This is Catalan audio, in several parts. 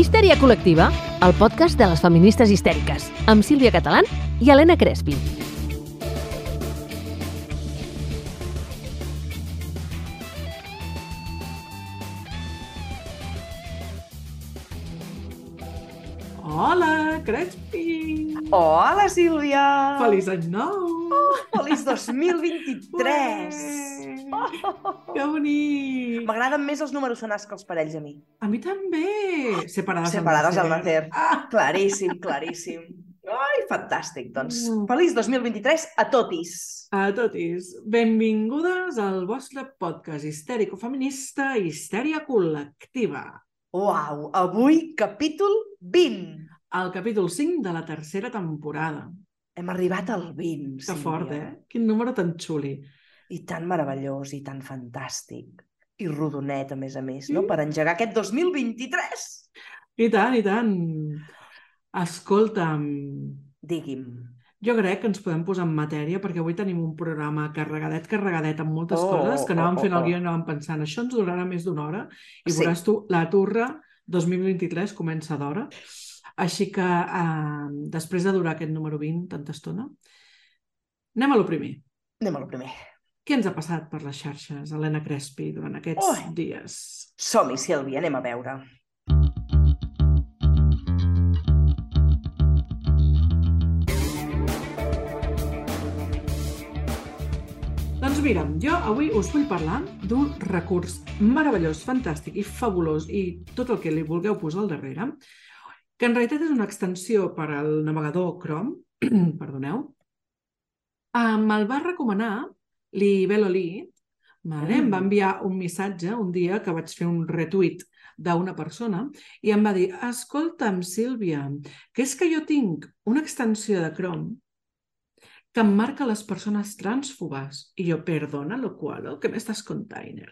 Histèria col·lectiva, el podcast de les feministes histèriques, amb Sílvia Catalán i Helena Crespi. Hola, Crespi! Hola, Sílvia! Feliç any nou! Oh, feliç 2023! Ué! Que bonic! M'agraden més els números sonars que els parells a mi. A mi també! Separades, Separades al nacer. Ah! Claríssim, claríssim. Ai, fantàstic. Doncs Mm. feliç 2023 a totis. A totis, benvingudes al vostre podcast histèrico-feminista Histèria Col·lectiva. Uau, avui capítol 20. El capítol 5 de la tercera temporada. Hem arribat al 20, Que Sílvia. fort, eh? Quin número tan xuli. I tan meravellós i tan fantàstic. I rodonet, a més a més, no? Per engegar aquest 2023. I tant, i tant. Escolta'm, Digui'm. Jo crec que ens podem posar en matèria perquè avui tenim un programa carregadet, carregadet amb moltes Oh, coses que oh, anàvem oh, fent el oh. guió i anàvem pensant això ens durarà més d'una hora i Sí. veuràs tu, la turra 2023 comença d'hora. Així que eh, després de durar aquest número 20 tanta estona, anem a lo primer. Anem a lo primer. Què ens ha passat per les xarxes, Helena Crespi, durant aquests Ui. dies? Som-hi, Sílvia, anem a veure. Doncs mira, jo avui us vull parlar d'un recurs meravellós, fantàstic i fabulós i tot el que li vulgueu posar al darrere, que en realitat és una extensió per al navegador Chrome, perdoneu, um, el va recomanar l'Ibel Oli, vale? em va Mm. enviar un missatge un dia que vaig fer un retweet d'una persona i em va dir, escolta'm, Sílvia, que és que jo tinc una extensió de Chrome que em marca les persones transfobes. I jo, perdona, lo qual, que m'estàs container?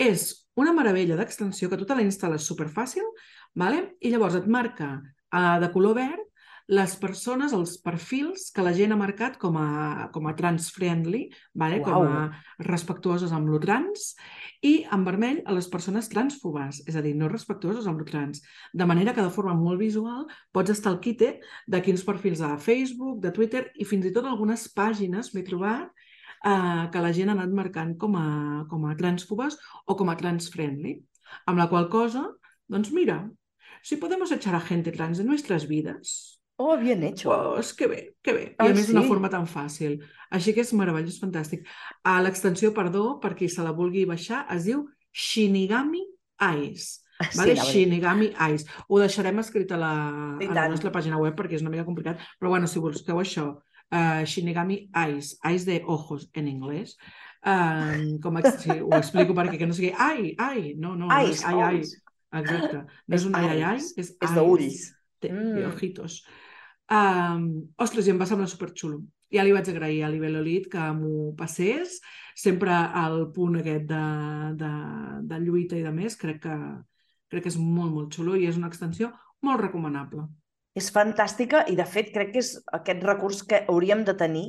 És una meravella d'extensió que tu te la instal·les superfàcil, vale? i llavors et marca uh, de color verd les persones, els perfils que la gent ha marcat com a, com a trans-friendly, vale? com a respectuosos amb lo trans, i en vermell a les persones transfobes, és a dir, no respectuosos amb lo trans. De manera que de forma molt visual pots estar al quite de quins perfils de Facebook, de Twitter i fins i tot algunes pàgines m'he trobat eh, que la gent ha anat marcant com a, com a transfobes o com a trans-friendly. Amb la qual cosa, doncs mira, si podemos echar a gente trans de nuestras vidas, Oh, bien hecho. pues que bé, que bé. I Ah, a més d'una sí? forma tan fàcil. Així que és meravellós, fantàstic. A l'extensió, perdó, per qui se la vulgui baixar, es diu Shinigami Eyes. Sí, Vale? dir. Shinigami Eyes. Ho deixarem escrit a la, a la nostra pàgina web perquè és una mica complicat, però bueno, si busqueu això, uh, Shinigami Eyes, Eyes de ojos en anglès, um, com a, si ho explico perquè que no sigui ai, ai, no, no, no Ais, és ai, ai, exacte. No és És un ai, ai, ai, eyes. és És eyes, d'ulls. Mm. ojitos. Um, ostres, i em va semblar superxulo. Ja li vaig agrair a l'Ibelolit que m'ho passés, sempre al punt aquest de, de, de lluita i de més, crec que, crec que és molt, molt xulo i és una extensió molt recomanable. És fantàstica i, de fet, crec que és aquest recurs que hauríem de tenir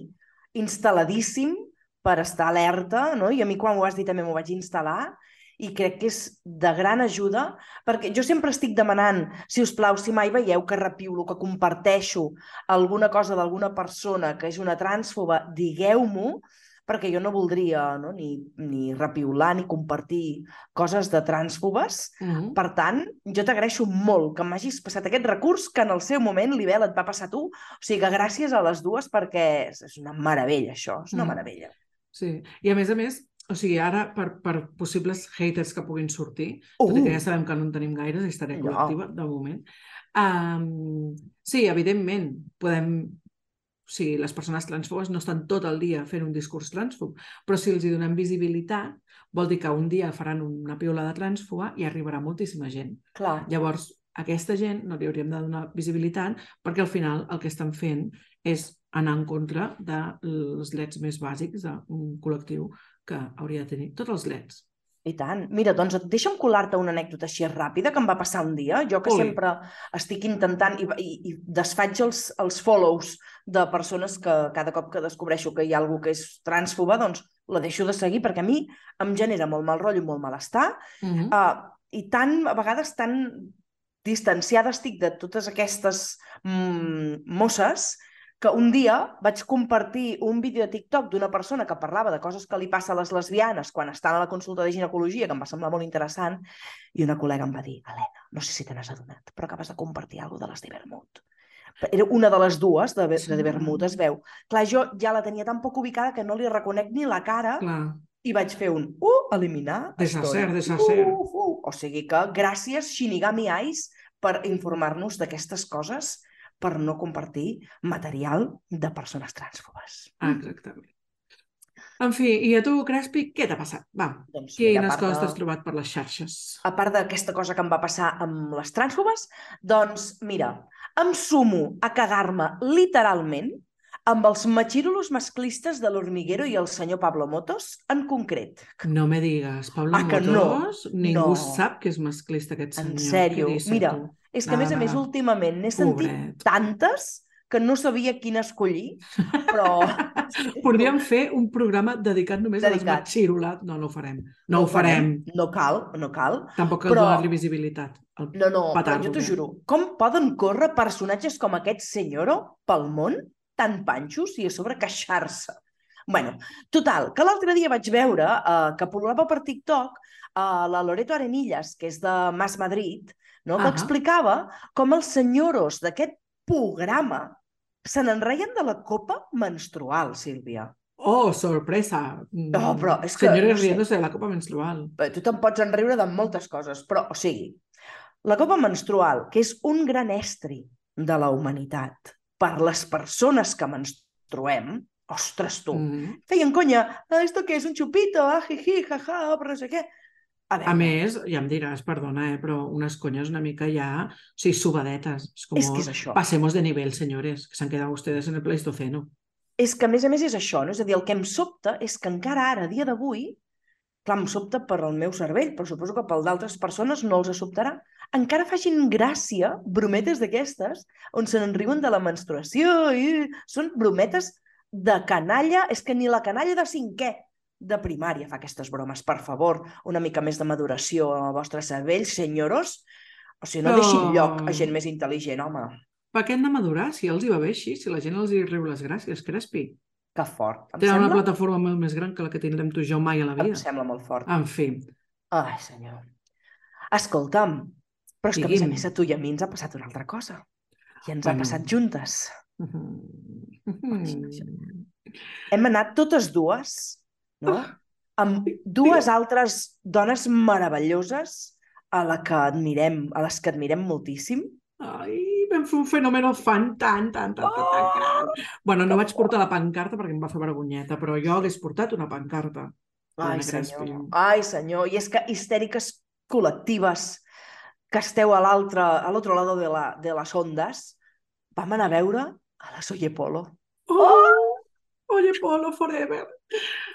instal·ladíssim per estar alerta, no? I a mi quan ho has dit també m'ho vaig instal·lar i crec que és de gran ajuda perquè jo sempre estic demanant, si us plau, si mai veieu que repiulo, que comparteixo alguna cosa d'alguna persona que és una transfoba, digueu-m'ho, perquè jo no voldria no? ni, ni repiular ni compartir coses de transfobes, Uh -huh. per tant, jo t'agraeixo molt que m'hagis passat aquest recurs que en el seu moment, l'Ibel, et va passar tu. O sigui que gràcies a les dues perquè és una meravella, això. És una Mm. meravella. Sí, i a més a més, o sigui, ara per, per possibles haters que puguin sortir, Uh! tot i que ja sabem que no en tenim gaires, història No. col·lectiva, de moment, um, sí, evidentment, podem o sigui, les persones transfobes no estan tot el dia fent un discurs transfob, però si els hi donem visibilitat, vol dir que un dia faran una piulada transfoba i arribarà moltíssima gent. Clar. Llavors, aquesta gent no li hauríem de donar visibilitat perquè al final el que estan fent és anar en contra dels drets més bàsics d'un col·lectiu que hauria de tenir tots els drets. I tant. Mira, doncs deixa'm colar-te una anècdota així ràpida que em va passar un dia. Jo que Ui. sempre estic intentant i, i, i desfaig els, els follows de persones que cada cop que descobreixo que hi ha algú que és transfoba, doncs la deixo de seguir perquè a mi em genera molt mal rotllo molt malestar Uh -huh. Uh, I tan, a vegades tan distanciada estic de totes aquestes mm, mosses que un dia vaig compartir un vídeo de TikTok d'una persona que parlava de coses que li passa a les lesbianes quan estan a la consulta de ginecologia, que em va semblar molt interessant, i una col·lega em va dir, Helena, no sé si te n'has adonat, però acabes de compartir alguna de les de vermut. Era una de les dues de, de, de vermut, es veu. Clar, jo ja la tenia tan poc ubicada que no li reconec ni la cara Clar. i vaig fer un uh, eliminar. Deshacer, story. deshacer. Uh, uh. O sigui que gràcies Shinigami Eyes per informar-nos d'aquestes coses per no compartir material de persones transfobes. Exactament. En fi, i a tu, Crespi, què t'ha passat? Va, Doncs, quines coses de- t'has trobat per les xarxes? a part d'aquesta cosa que em va passar amb les trànsfobes, doncs, mira, em sumo a cagar-me literalment amb els machirulos masclistes de l'Hormiguero i el senyor Pablo Motos en concret. No me digues, Pablo Ah, que no? Motos, ningú No. sap que és masclista aquest senyor. En sèrio, mira, tu? És que, a més a més, últimament n'he sentit tantes que no sabia quina escollir, però... Podríem fer un programa dedicat només a Dedicat. les matxirulat. No, no ho farem. No, ho farem. No cal, no cal. Tampoc cal Però- donar-li visibilitat. No, no, però Petardo, jo t'ho què? juro. Com poden córrer personatges com aquest senyoro pel món, tan panxos, i a sobre queixar-se? bueno, total, que l'altre dia vaig veure eh, que pol·lulava per TikTok eh, la Loreto Arenillas, que és de Mas Madrid, no? que Ahà. explicava com els senyoros d'aquest programa se n'enreien de la copa menstrual, Sílvia. Oh, sorpresa! No, però és que, Senyores no sé. riéndose de la copa menstrual. Tu te'n pots enriure de moltes coses, però, o sigui, la copa menstrual, que és un gran estri de la humanitat per les persones que menstruem, ostres, tu, Mm. feien conya, ah, esto que és un chupito, ah, jiji, jaja, però no sé què. A veure, A més, ja em diràs, perdona, eh, però unes conyes una mica ja... O sigui, subadetes. És com... és que és això. Pasemos de nivel, señores, que s'han quedat ustedes en el Pleistoceno. És que, a més a més, és això, no? És a dir, el que em sobta és que encara ara, a dia d'avui, clar, em sobta per al meu cervell, però suposo que pel d'altres persones no els sobtarà, encara facin gràcia brometes d'aquestes on se n'enriuen de la menstruació i són brometes de canalla, és que ni la canalla de cinquè de primària fa aquestes bromes. Per favor, una mica més de maduració en el vostre cervell, senyoros. O sigui, no Però- deixin lloc a gent més intel·ligent, home. Per què han de madurar? Si els hi va bé així, si la gent els hi riu les gràcies, Crespi. Que fort. Em Tenen una sembla, plataforma molt més gran que la que tindrem tu i jo mai a la em vida. sembla molt fort. En fi, Ai, senyor. Escolta'm, però és que a més a Digui'm. més a tu i a mi ens ha passat una altra cosa. I ens Bueno. ha passat juntes. Mm. Hem anat totes dues, no? Ah, Amb dues altres dones meravelloses a, la que admirem, a les que admirem moltíssim. Ai, vam fer un fenomen fan tan, tan, tan, tan, tan Oh! gran. Bueno, no vaig portar la pancarta perquè em va fer vergonyeta, però jo hagués portat una pancarta. Ai, senyor. Ai, senyor. I és que histèriques col·lectives que esteu a l'altre a l'altre lado de, la, de les ondes, vam anar a veure a la Soye Polo. Oh! Oye, Polo Forever!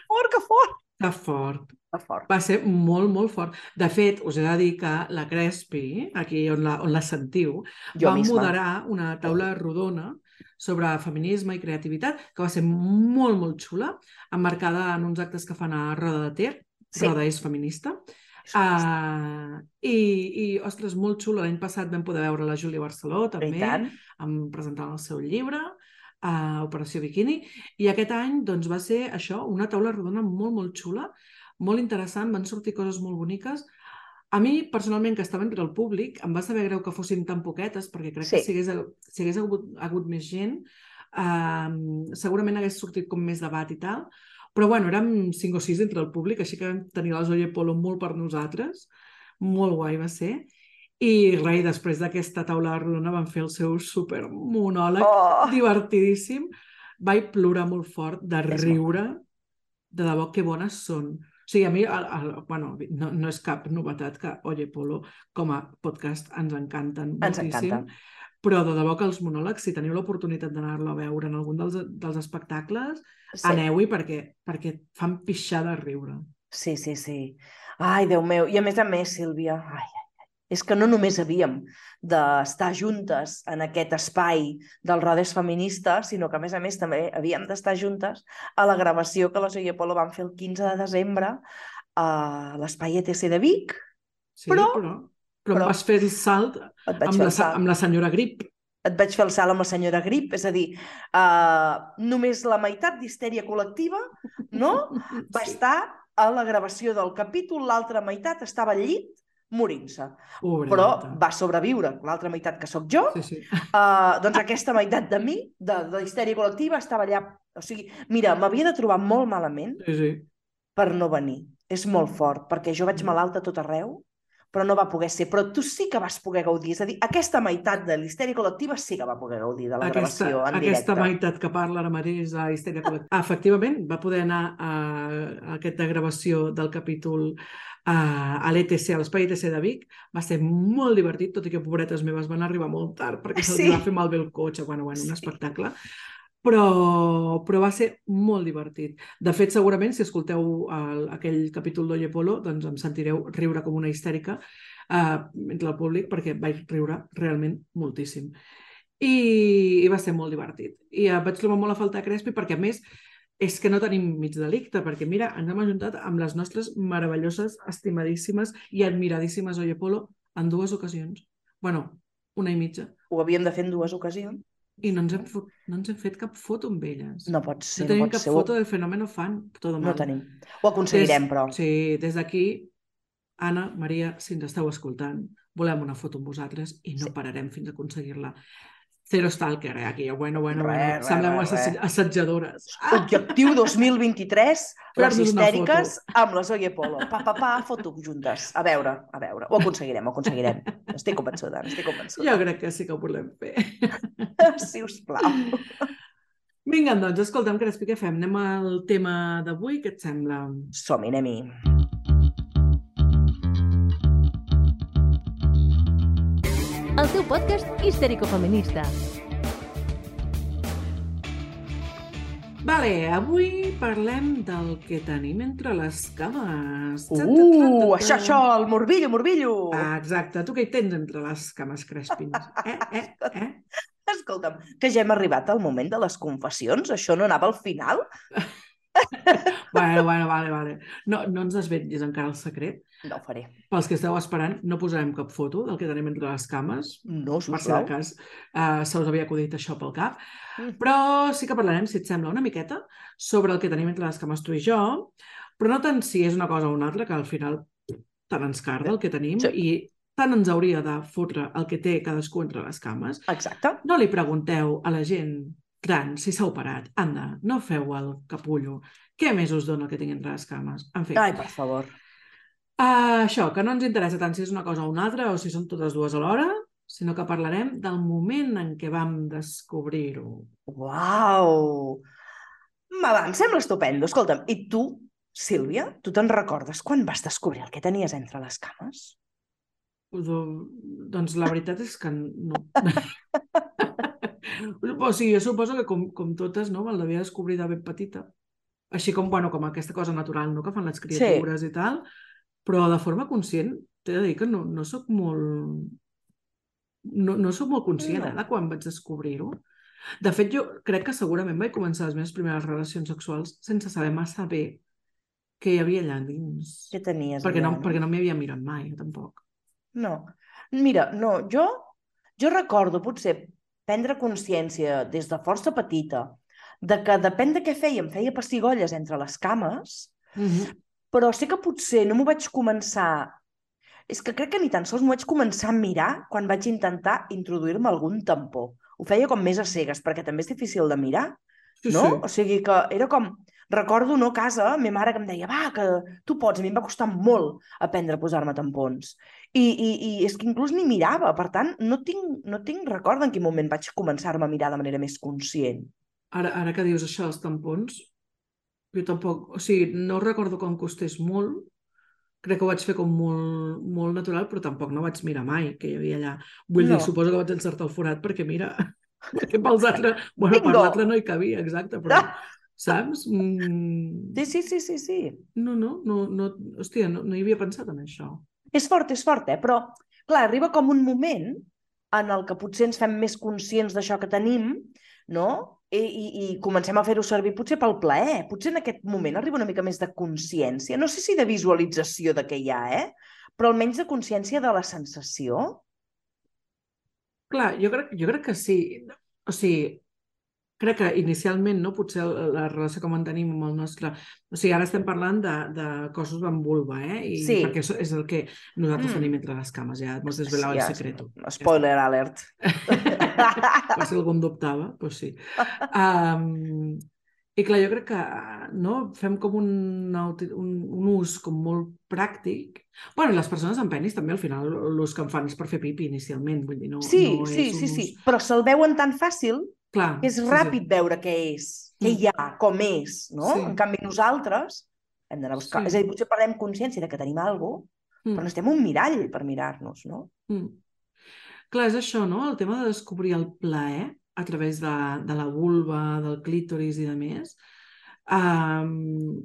Fort, que fort! Que fort. Que fort. Va ser molt, molt fort. De fet, us he de dir que la Crespi, aquí on la, on la sentiu, Jo va misma. moderar una taula rodona sobre feminisme i creativitat, que va ser molt, molt xula, emmarcada en uns actes que fan a Roda de Ter. Sí. Roda és feminista. Uh, i, I, ostres, molt xulo. L'any passat vam poder veure la Júlia Barceló, també, amb, presentant el seu llibre, uh, Operació Bikini, i aquest any doncs, va ser això, una taula rodona molt, molt xula, molt interessant, van sortir coses molt boniques. A mi, personalment, que estava entre el públic, em va saber greu que fossin tan poquetes, perquè crec Sí. que si hagués, si hagués hagut, hagut més gent, uh, segurament hagués sortit com més debat i tal, però bueno, érem cinc o sis entre el públic, així que vam tenir la Zoe Polo molt per nosaltres, molt guai va ser, i res, després d'aquesta taula rodona van fer el seu super monòleg Oh! divertidíssim. Vaig plorar molt fort de És riure. De debò, que bones són. O sigui, a mi, el, el, bueno, no, no és cap novetat que Oye Polo, com a podcast, ens encanten Ens moltíssim. encanta. Però de debò que els monòlegs, si teniu l'oportunitat d'anar-lo a veure en algun dels, dels espectacles, Sí. aneu-hi perquè, perquè fan pixar de riure. Sí, sí, sí. Ai, Déu meu. I a més a més, Sílvia, ai, ai. És que no només havíem d'estar juntes en aquest espai del Rodes Feminista, sinó que a més a més també havíem d'estar juntes a la gravació que la Zoe Polo van fer el 15 de desembre a l'espai ETC de Vic, Sí, Però- però... Però, Però- vas fer el salt amb fer la, el salt. amb la senyora Grip. et vaig fer el salt amb la senyora Grip, és a dir, uh, només la meitat d'histèria col·lectiva no? va Sí. estar a la gravació del capítol, l'altra meitat estava al llit morint-se. Però va sobreviure, l'altra meitat que sóc jo, Sí, sí. uh, doncs aquesta meitat de mi, de, de histèria col·lectiva, estava allà... O sigui, mira, m'havia de trobar molt malament sí, sí. per no venir. És molt fort, perquè jo vaig Mm. malalta tot arreu, però no va poder ser. Però tu sí que vas poder gaudir. És a dir, aquesta meitat de l'histèria col·lectiva sí que va poder gaudir de la Aquesta, gravació en aquesta directe. meitat que parla ara mateix a Histèria Col·lectiva. Ah, efectivament, va poder anar a, a aquesta gravació del capítol a, a l'ETC, a l'Espai ETC de Vic. Va ser molt divertit, tot i que pobretes meves van arribar molt tard perquè se'ls Sí. va fer malbé el cotxe. Bueno, bueno, un Sí. espectacle. Però, però va ser molt divertit. De fet, segurament, si escolteu el, aquell capítol d'Oye Polo, doncs em sentireu riure com una histèrica eh, entre el públic, perquè vaig riure realment moltíssim. I, i va ser molt divertit. I eh, vaig trobar molt a faltar Crespi perquè, a més, és que no tenim mig delicte, perquè, mira, ens hem ajuntat amb les nostres meravelloses, estimadíssimes i admiradíssimes Oye Polo en dues ocasions. bueno, una i mitja. Ho havíem de fer en dues ocasions. I no ens hem, no ens hem fet cap foto amb elles. No pot ser, no tenim no pot cap ser. foto del fenòmeno fan. Todo No mal. tenim. Ho aconseguirem, Des- però. Sí, des d'aquí, Anna, Maria, si ens esteu escoltant, volem una foto amb vosaltres i no Sí. pararem fins a aconseguir-la. Zero stalker, eh, aquí. Bueno, bueno, bueno. res, Semblem assaig- res. assetjadores. Objectiu 2023, les histèriques amb les Oye Polo. Pa, pa, pa, foto juntes. A veure, a veure. Ho aconseguirem, ho aconseguirem. Estic convençuda, estic convençuda. Jo crec que sí que ho volem fer. Si us plau. Vinga, doncs, escolta'm, Crespi, què fem? Anem al tema d'avui, què et sembla? Som-hi, anem-hi. El teu podcast histèrico-feminista. Vale, avui parlem del que tenim entre les cames. Uh, això, això, el morbillo, morbillo. Ah, exacte. Tu què hi tens entre les cames crespins? Eh, eh, eh? Escolta'm, que ja hem arribat al moment de les confessions. Això no anava al final? Bueno, bueno, vale, vale. No, no ens desvetllis encara el secret. No ho faré. Pels que esteu esperant, no posarem cap foto del que tenim entre les cames. No, Per si de cas uh, se us havia acudit això pel cap. Mm. Però sí que parlarem, si et sembla, una miqueta sobre el que tenim entre les cames tu i jo, però no tant si és una cosa o una altra, que al final tant ens carda el que tenim Sí. i tant ens hauria de fotre el que té cadascú entre les cames. Exacte. No li pregunteu a la gent gran si s'ha operat. Anda, no feu el capullo. Què més us dona que tinc entre les cames? En fi, Ai, per favor. uh, això, que no ens interessa tant si és una cosa o una altra o si són totes dues alhora, sinó que parlarem del moment en què vam descobrir-ho. Uau! Va, va, em sembla estupendo. Escolta'm, i tu, Sílvia, tu te'n recordes quan vas descobrir el que tenies entre les cames? Do- Doncs la veritat és que no. o sigui, jo suposo que com, com totes, no? Me'l devia descobrir de ben petita. Així com, bueno, com aquesta cosa natural, no? Que fan les criatures i tal. Però de forma conscient, t'he de dir que no, no sóc molt... No, no sóc molt conscient No. eh, de quan vaig descobrir-ho. De fet, jo crec que segurament vaig començar les meves primeres relacions sexuals sense saber massa bé què hi havia allà dins. Què tenies Perquè no, allà, perquè no m'hi havia mirat mai, tampoc. No. Mira, no, jo, jo recordo potser prendre consciència des de força petita de que depèn de què fèiem, feia pessigolles entre les cames, Mm -hmm. però sé que potser no m'ho vaig començar... És que crec que ni tan sols m'ho vaig començar a mirar quan vaig intentar introduir-me algun tampó. Ho feia com més a cegues, perquè també és difícil de mirar, Sí, no? sí. O sigui que era com... Recordo, no, a casa, ma mare que em deia, va, que tu pots. A mi em va costar molt aprendre a posar-me tampons. I, i, I és que inclús ni mirava. Per tant, no tinc, no tinc record en quin moment vaig començar-me a mirar de manera més conscient. Ara, ara que dius això dels tampons, jo tampoc, o sigui, no recordo que em costés molt, crec que ho vaig fer com molt, molt natural, però tampoc no vaig mirar mai què hi havia allà. Vull No. dir, suposo que vaig encertar el forat perquè mira, perquè pels altres, bueno, per Bingo! l'altre no hi cabia, exacte, però, saps? Mm, Sí, sí, sí, sí, sí. no, no, no, no, hòstia, no, no hi havia pensat en això. És fort, és fort, eh? Però, clar, arriba com un moment en el que potser ens fem més conscients d'això que tenim, no? i, i, i comencem a fer-ho servir potser pel plaer. Potser en aquest moment arriba una mica més de consciència. No sé si de visualització de què hi ha, eh? però almenys de consciència de la sensació. Clar, jo crec, jo crec que sí. O sigui, crec que inicialment, no, potser la relació que mantenim amb el nostre... O sigui, ara estem parlant de, de cossos amb vulva, eh? I Sí. Perquè això és el que nosaltres Mm. tenim entre les cames, ja hemos desvelado Sí, el ja, secreto. Spoiler alert. per si algú en dubtava, doncs sí. Um, I clar, jo crec que no, fem com un, un, un ús com molt pràctic. bueno, i les persones amb penis també al final l'ús que en fan és per fer pipi inicialment, vull dir, no, Sí, no sí, és un sí, sí. ús... Però se'l veuen tan fàcil Clar, és sí, ràpid veure què és, què Mm. hi ha, com és, no? Sí. En canvi, nosaltres hem d'anar a buscar... Sí. És a dir, potser perdem consciència de que tenim alguna cosa, Sí. però necessitem un mirall per mirar-nos, no? Mm. Clar, és això, no? El tema de descobrir el plaer a través de, de la vulva, del clítoris i de més. Um,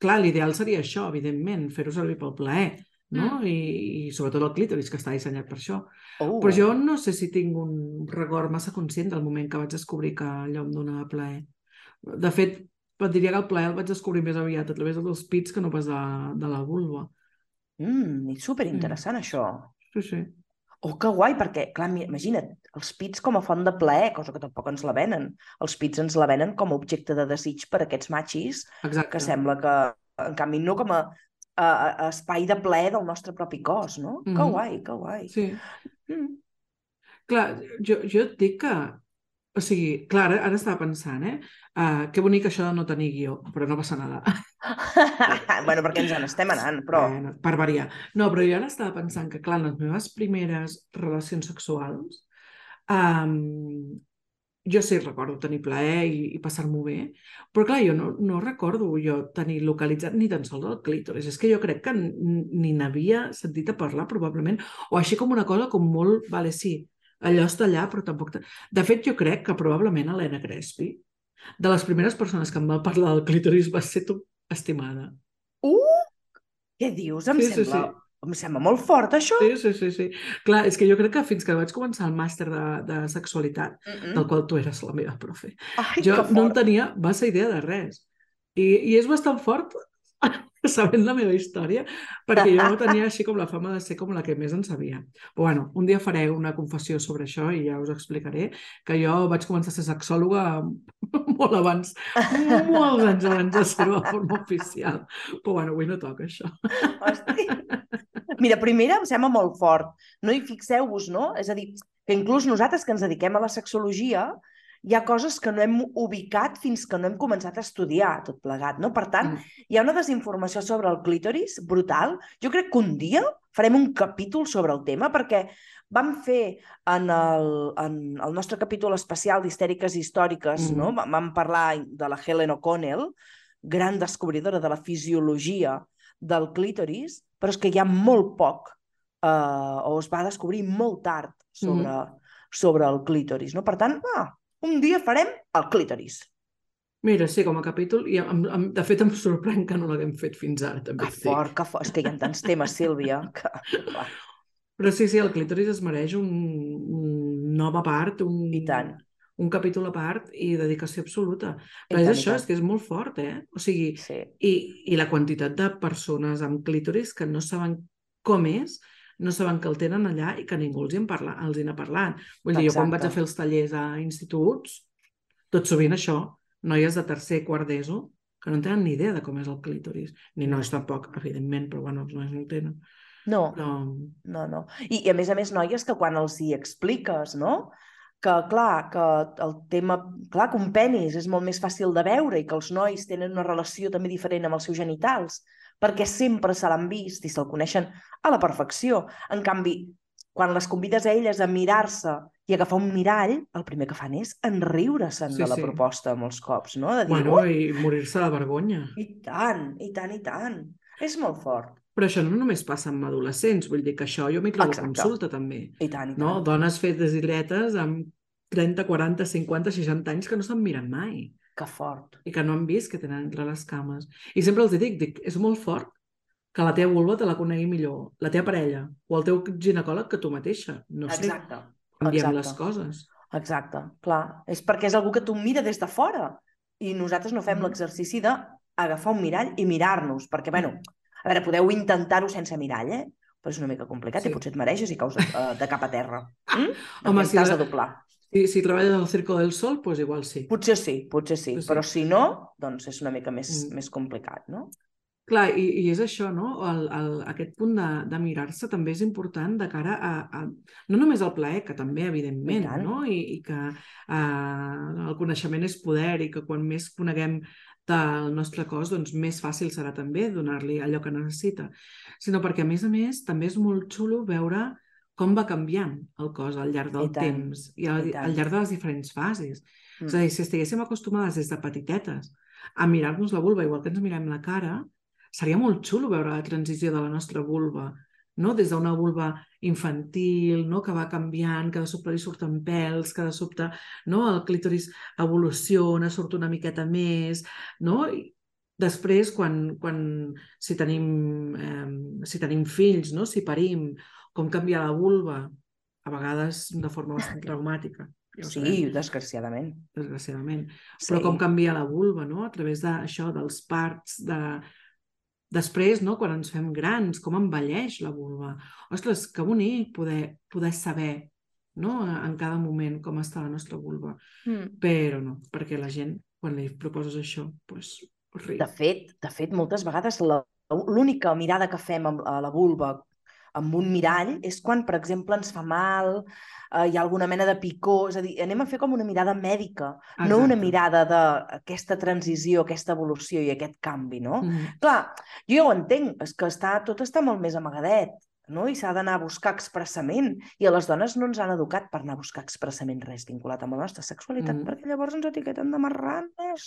clar, l'ideal seria això, evidentment, fer-ho servir pel plaer, no? I, I sobretot el clítoris, que està dissenyat per això. Uh. Però jo no sé si tinc un record massa conscient del moment que vaig descobrir que allò em donava plaer. De fet, et diria que el plaer el vaig descobrir més aviat a través dels pits que no pas de, de la vulva. Mm, és superinteressant, això. Sí, sí. Oh, que guai, perquè, clar, imagina't, els pits com a font de plaer, cosa que tampoc ens la venen. Els pits ens la venen com a objecte de desig per a aquests machis, Exacte. que sembla que, en canvi, no com a, a, a espai de plaer del nostre propi cos, no? Que Mhm. guai, que guai. Sí. Mm. Clar, jo, jo et dic que... O sigui, clar, ara, ara estava pensant, eh? Uh, que bonic això de no tenir guió, però no passa nada. bueno, perquè ens en estem anant, però... Bueno, per variar. No, però jo ara estava pensant que, clar, en les meves primeres relacions sexuals, um, jo sí recordo tenir plaer i, i passar-m'ho bé, però clar, jo no, no recordo jo tenir localitzat ni tan sols el clítoris. És que jo crec que ni n'havia sentit a parlar, probablement, o així com una cosa com molt, vale, sí, allò està allà, però tampoc... De fet, jo crec que probablement Helena Crespi, de les primeres persones que em va parlar del clítoris, va ser tu estimada. Uh! Què dius? Em Sí, sí, sembla... sí. Em sembla molt fort, això. Sí, sí, sí, sí. Clar, és que jo crec que fins que vaig començar el màster de, de sexualitat, Mm del -mm. qual tu eres la meva profe, Ai, jo no en tenia massa idea de res. I, i és bastant fort sabent la meva història, perquè jo tenia així com la fama de ser com la que més en sabia. Però bueno, un dia faré una confessió sobre això i ja us explicaré que jo vaig començar a ser sexòloga molt abans, molts anys abans de ser-ho de forma oficial. Però bueno, avui no toca això. Hosti. Mira, primera em sembla molt fort. No? I fixeu-vos, no? És a dir, que inclús nosaltres que ens dediquem a la sexologia, hi ha coses que no hem ubicat fins que no hem començat a estudiar tot plegat, no? Per tant, Mm. hi ha una desinformació sobre el clítoris brutal. Jo crec que un dia farem un capítol sobre el tema, perquè vam fer en el, en el nostre capítol especial d'histèriques històriques, Mhm. no? Va- vam parlar de la Helen O'Connell, gran descobridora de la fisiologia del clítoris, però és que hi ha molt poc, eh, o es va descobrir molt tard sobre, sobre el clítoris. No? Per tant, ah, un dia farem el clítoris. Mira, sí, com a capítol, i em, em, de fet em sorprèn que no l'haguem fet fins ara, també Que fort, que fort. És que hi ha tants temes, Sílvia, que... Però sí, sí, el clítoris es mereix un, un nova part, un, I tant. Un capítol a part i dedicació absoluta. Però és això, és que és molt fort, eh? O sigui, Sí. i, i la quantitat de persones amb clítoris que no saben com és, no saben que el tenen allà i que ningú els hi, en parla, els hi n'ha parlat. Vull dir, jo quan vaig a fer els tallers a instituts, tot sovint això, noies de tercer, quart d'ESO, que no en tenen ni idea de com és el clítoris. Ni nois tampoc, evidentment, però bueno, els nois no el tenen. No, Però... no, no. I, I a més a més, noies, que quan els hi expliques, no?, que clar, que el tema, clar, que un penis és molt més fàcil de veure i que els nois tenen una relació també diferent amb els seus genitals, perquè sempre se l'han vist i se'l coneixen a la perfecció. En canvi, quan les convides a elles a mirar-se i agafar un mirall, el primer que fan és enriure-se'n Sí, de la sí. proposta molts cops, no? De dir, Bueno, "Ui, i morir-se de vergonya. i tant, i tant, i tant. És molt fort. Però això no només passa amb adolescents, vull dir que això jo m'hi trobo a Exacte. consulta també. I tant, i tant. No? Dones fetes i dretes amb 30, 40, 50, 60 anys que no se'n miren mai Que fort. i que no han vist que tenen entre les cames. I sempre els dic, dic, és molt fort que la teva vulva te la conegui millor, la teva parella o el teu ginecòleg que tu mateixa. No sé, Exacte. canviem exacte. les coses. Exacte, clar. És perquè és algú que tu mira des de fora i nosaltres no fem Mhm. l'exercici d'agafar un mirall i mirar-nos, perquè, bueno, a veure, podeu intentar-ho sense mirall, eh? Però és una mica complicat Sí. i potser et mereixes i caus de, eh, de cap a terra. Mm? Home, si de doblar. Si, si treballes al Circo del Sol, doncs igual sí. Potser sí, potser sí, Potser sí. però si no, doncs és una mica més, Mm. més complicat, no? Clar, i, i és això, no? El, el, aquest punt de, de mirar-se també és important de cara a, a... No només al plaer, que també, evidentment, I no? I, i que eh, el coneixement és poder i que quan més coneguem del nostre cos, doncs més fàcil serà també donar-li allò que necessita. Sinó perquè, a més a més, també és molt xulo veure com va canviant el cos al llarg del I tant, temps i al, i tant. al llarg de les diferents fases. Mm. És a dir, si estiguéssim acostumades des de petitetes a mirar-nos la vulva igual que ens mirem la cara, seria molt xulo veure la transició de la nostra vulva, no? des d'una vulva infantil, no? que va canviant, que de sobte li surten pèls, que de sobte no? el clítoris evoluciona, surt una miqueta més, no? I després, quan, quan si, tenim, eh, si tenim fills, no? si parim, com canvia la vulva, a vegades de forma bastant traumàtica. Ja ho sabem Sí, desgraciadament. desgraciadament. Sí. Però com canvia la vulva, no? A través d'això, dels parts, de... Després, no? quan ens fem grans, com envelleix la vulva. Ostres, que bonic poder, poder saber no? en cada moment com està la nostra vulva. Mm. Però no, perquè la gent, quan li proposes això, doncs riu. De fet, de fet, moltes vegades la- l'única mirada que fem a la vulva amb un mirall és quan, per exemple, ens fa mal, eh, hi ha alguna mena de picor, és a dir, anem a fer com una mirada mèdica, no una Exacte. mirada d'aquesta transició, aquesta evolució i aquest canvi, no? Mm. Clar, jo ja ho entenc, és que està, tot està molt més amagadet, no? i s'ha d'anar a buscar expressament, i a les dones no ens han educat per anar a buscar expressament res vinculat amb la nostra sexualitat, Mm. perquè llavors ens etiqueten de marranes.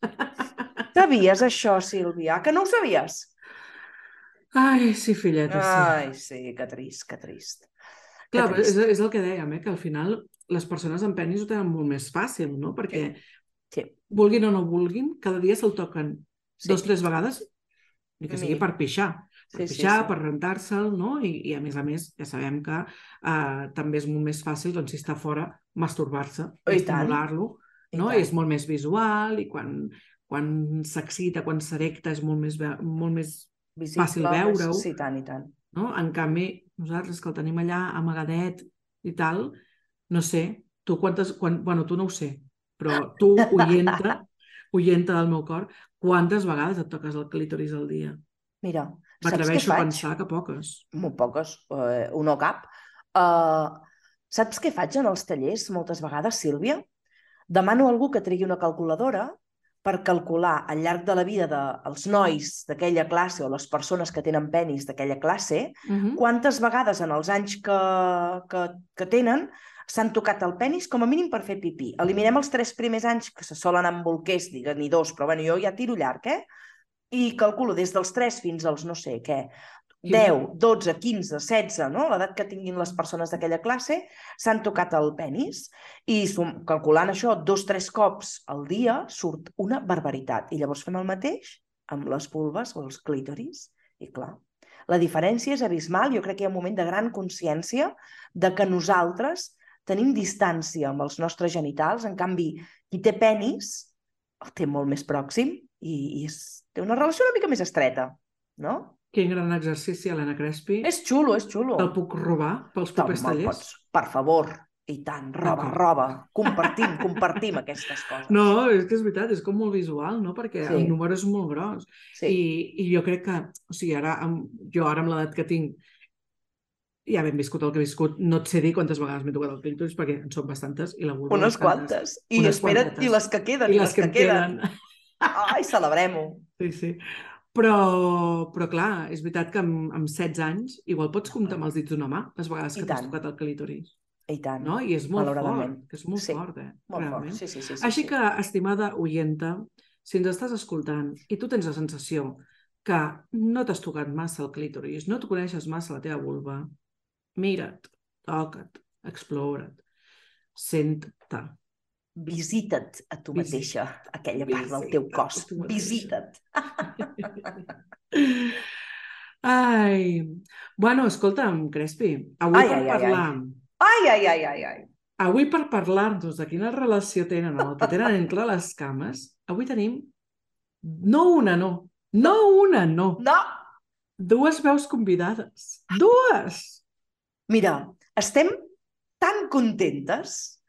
Sabies això, Sílvia? Que no ho sabies? Ai, sí, filleta, sí. Ai, sí, que trist, que trist. Que Clar, però és, trist. és el que dèiem, eh? que al final les persones amb penis ho tenen molt més fàcil, no? Perquè Sí. vulguin o no vulguin, cada dia se'l toquen Sí. dos, tres vegades, ni que sigui per pixar. Per Sí, sí, pixar, sí. per rentar-se'l, no? I, I a més a més, ja sabem que eh, també és molt més fàcil, doncs, si està fora, masturbar-se, estimular-lo, no? I és molt més visual i quan, quan s'excita, quan s'erecta, és molt més, molt més Visible, fàcil veure-ho. Sí, tant i tant. no? En canvi, nosaltres que el tenim allà amagadet i tal, no sé, tu quantes... Quan, bueno, tu no ho sé, però tu, oienta, oienta del meu cor, quantes vegades et toques el clítoris al dia? Mira, saps què M'atreveixo a pensar que poques. Molt poques, eh, un o cap. Uh, saps què faig en els tallers moltes vegades, Sílvia? Demano a algú que tregui una calculadora per calcular al llarg de la vida dels nois d'aquella classe o les persones que tenen penis d'aquella classe, Uh -huh. quantes vegades en els anys que, que, que tenen s'han tocat el penis com a mínim per fer pipí. Eliminem els tres primers anys que se solen amb bolquers, digues, ni dos, però bueno, jo ja tiro llarg, eh? I calculo des dels 3 fins als no sé què, 10, 12, 15, 16, no? l'edat que tinguin les persones d'aquella classe, s'han tocat el penis i sum, calculant això dos, tres cops al dia surt una barbaritat. I llavors fem el mateix amb les vulves o els clítoris i clar, la diferència és abismal. Jo crec que hi ha un moment de gran consciència de que nosaltres tenim distància amb els nostres genitals, en canvi, qui té penis el té molt més pròxim i, i és, té una relació una mica més estreta, no? Quin gran exercici, Helena Crespi. És xulo, és xulo. El puc robar pels propers tallers? pots, per favor. I tant, roba, roba. Compartim, compartim aquestes coses. No, és que és veritat, és com molt visual, no? Perquè Sí. el número és molt gros. Sí. I, I jo crec que, o sigui, ara, amb, jo ara amb l'edat que tinc, ja ben viscut el que he viscut, no et sé dir quantes vegades m'he tocat el clítoris, perquè en són bastantes, i la vulva Unes quantes. I Unes espera't, quantetes. i les que queden, I les que em queden. Ai, celebrem-ho. Sí, sí. Però, però clar, és veritat que amb, amb 16 anys igual pots comptar amb els dits d'una mà les vegades I que t'has tocat el clítoris. I tant. No? I és molt fort, que és molt Sí, fort, eh? Molt realment. fort. Sí, sí, sí, sí, Així sí. que, estimada oienta, si ens estàs escoltant i tu tens la sensació que no t'has tocat massa el clítoris, no et coneixes massa la teva vulva, mira't, toca't, explora't, sent-te. Visita't a tu mateixa, aquella part del teu cos. tu. Visita't. Ai, bueno, escolta'm, Crespi, avui Ai, per ai, parlar, Ai, ai, ai, ai, ai. avui per parlar-nos de quina relació tenen amb el que tenen entre les cames, avui tenim no una, no, no una, no, No! dues veus convidades. Dues! Mira, estem tan contentes,